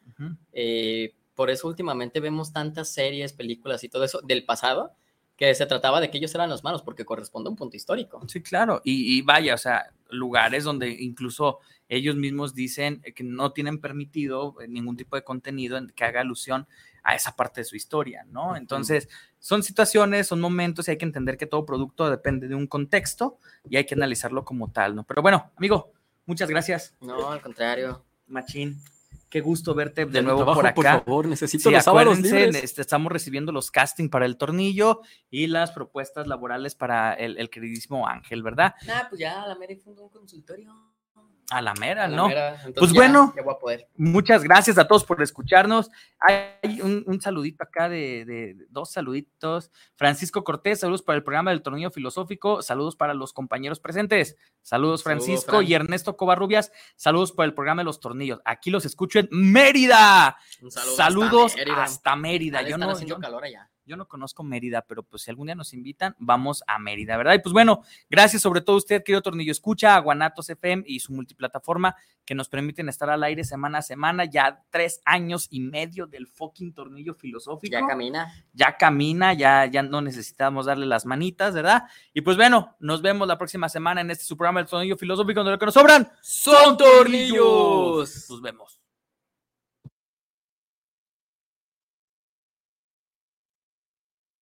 eh, por eso últimamente vemos tantas series, películas y todo eso del pasado que se trataba de que ellos eran los malos porque corresponde a un punto histórico. Sí, claro. Y, y, vaya, o sea, lugares donde incluso ellos mismos dicen que no tienen permitido ningún tipo de contenido que haga alusión a esa parte de su historia, ¿no? Entonces, son situaciones, son momentos y hay que entender que todo producto depende de un contexto y hay que analizarlo como tal, ¿no? Pero bueno, amigo, muchas gracias. No, al contrario. Machín. Qué gusto verte de, nuevo por acá. Por favor, necesito sí, los sábados libres. Este, estamos recibiendo los casting para el tornillo y las propuestas laborales para el, el queridísimo Ángel, ¿verdad? Nah, pues ya la Mary fundó un consultorio. A la mera, A la ¿no? pues ya- bueno, ya voy a poder. muchas gracias a todos por escucharnos. Hay un, un saludito acá de, de- de dos saluditos. Francisco Cortés, saludos para el programa del Tornillo Filosófico, saludos para los compañeros presentes. Saludos, Francisco Fran. y Ernesto Covarrubias, saludos para el programa de los tornillos. Aquí los escucho en Mérida. Un saludo Saludos hasta Mérida. hasta Yo no, haciendo yo- calor allá. Yo no conozco Mérida, pero pues si algún día nos invitan, vamos a Mérida, ¿verdad? Y pues bueno, gracias sobre todo a usted, querido Tornillo Escucha, a Guanatos FM y su multiplataforma que nos permiten estar al aire semana a semana, ya tres años y medio del fucking Tornillo Filosófico. Ya camina. Ya camina, ya, ya no necesitamos darle las manitas, ¿verdad? Y pues bueno, nos vemos la próxima semana en este su programa El Tornillo Filosófico, donde lo que nos sobran son tornillos. Nos vemos.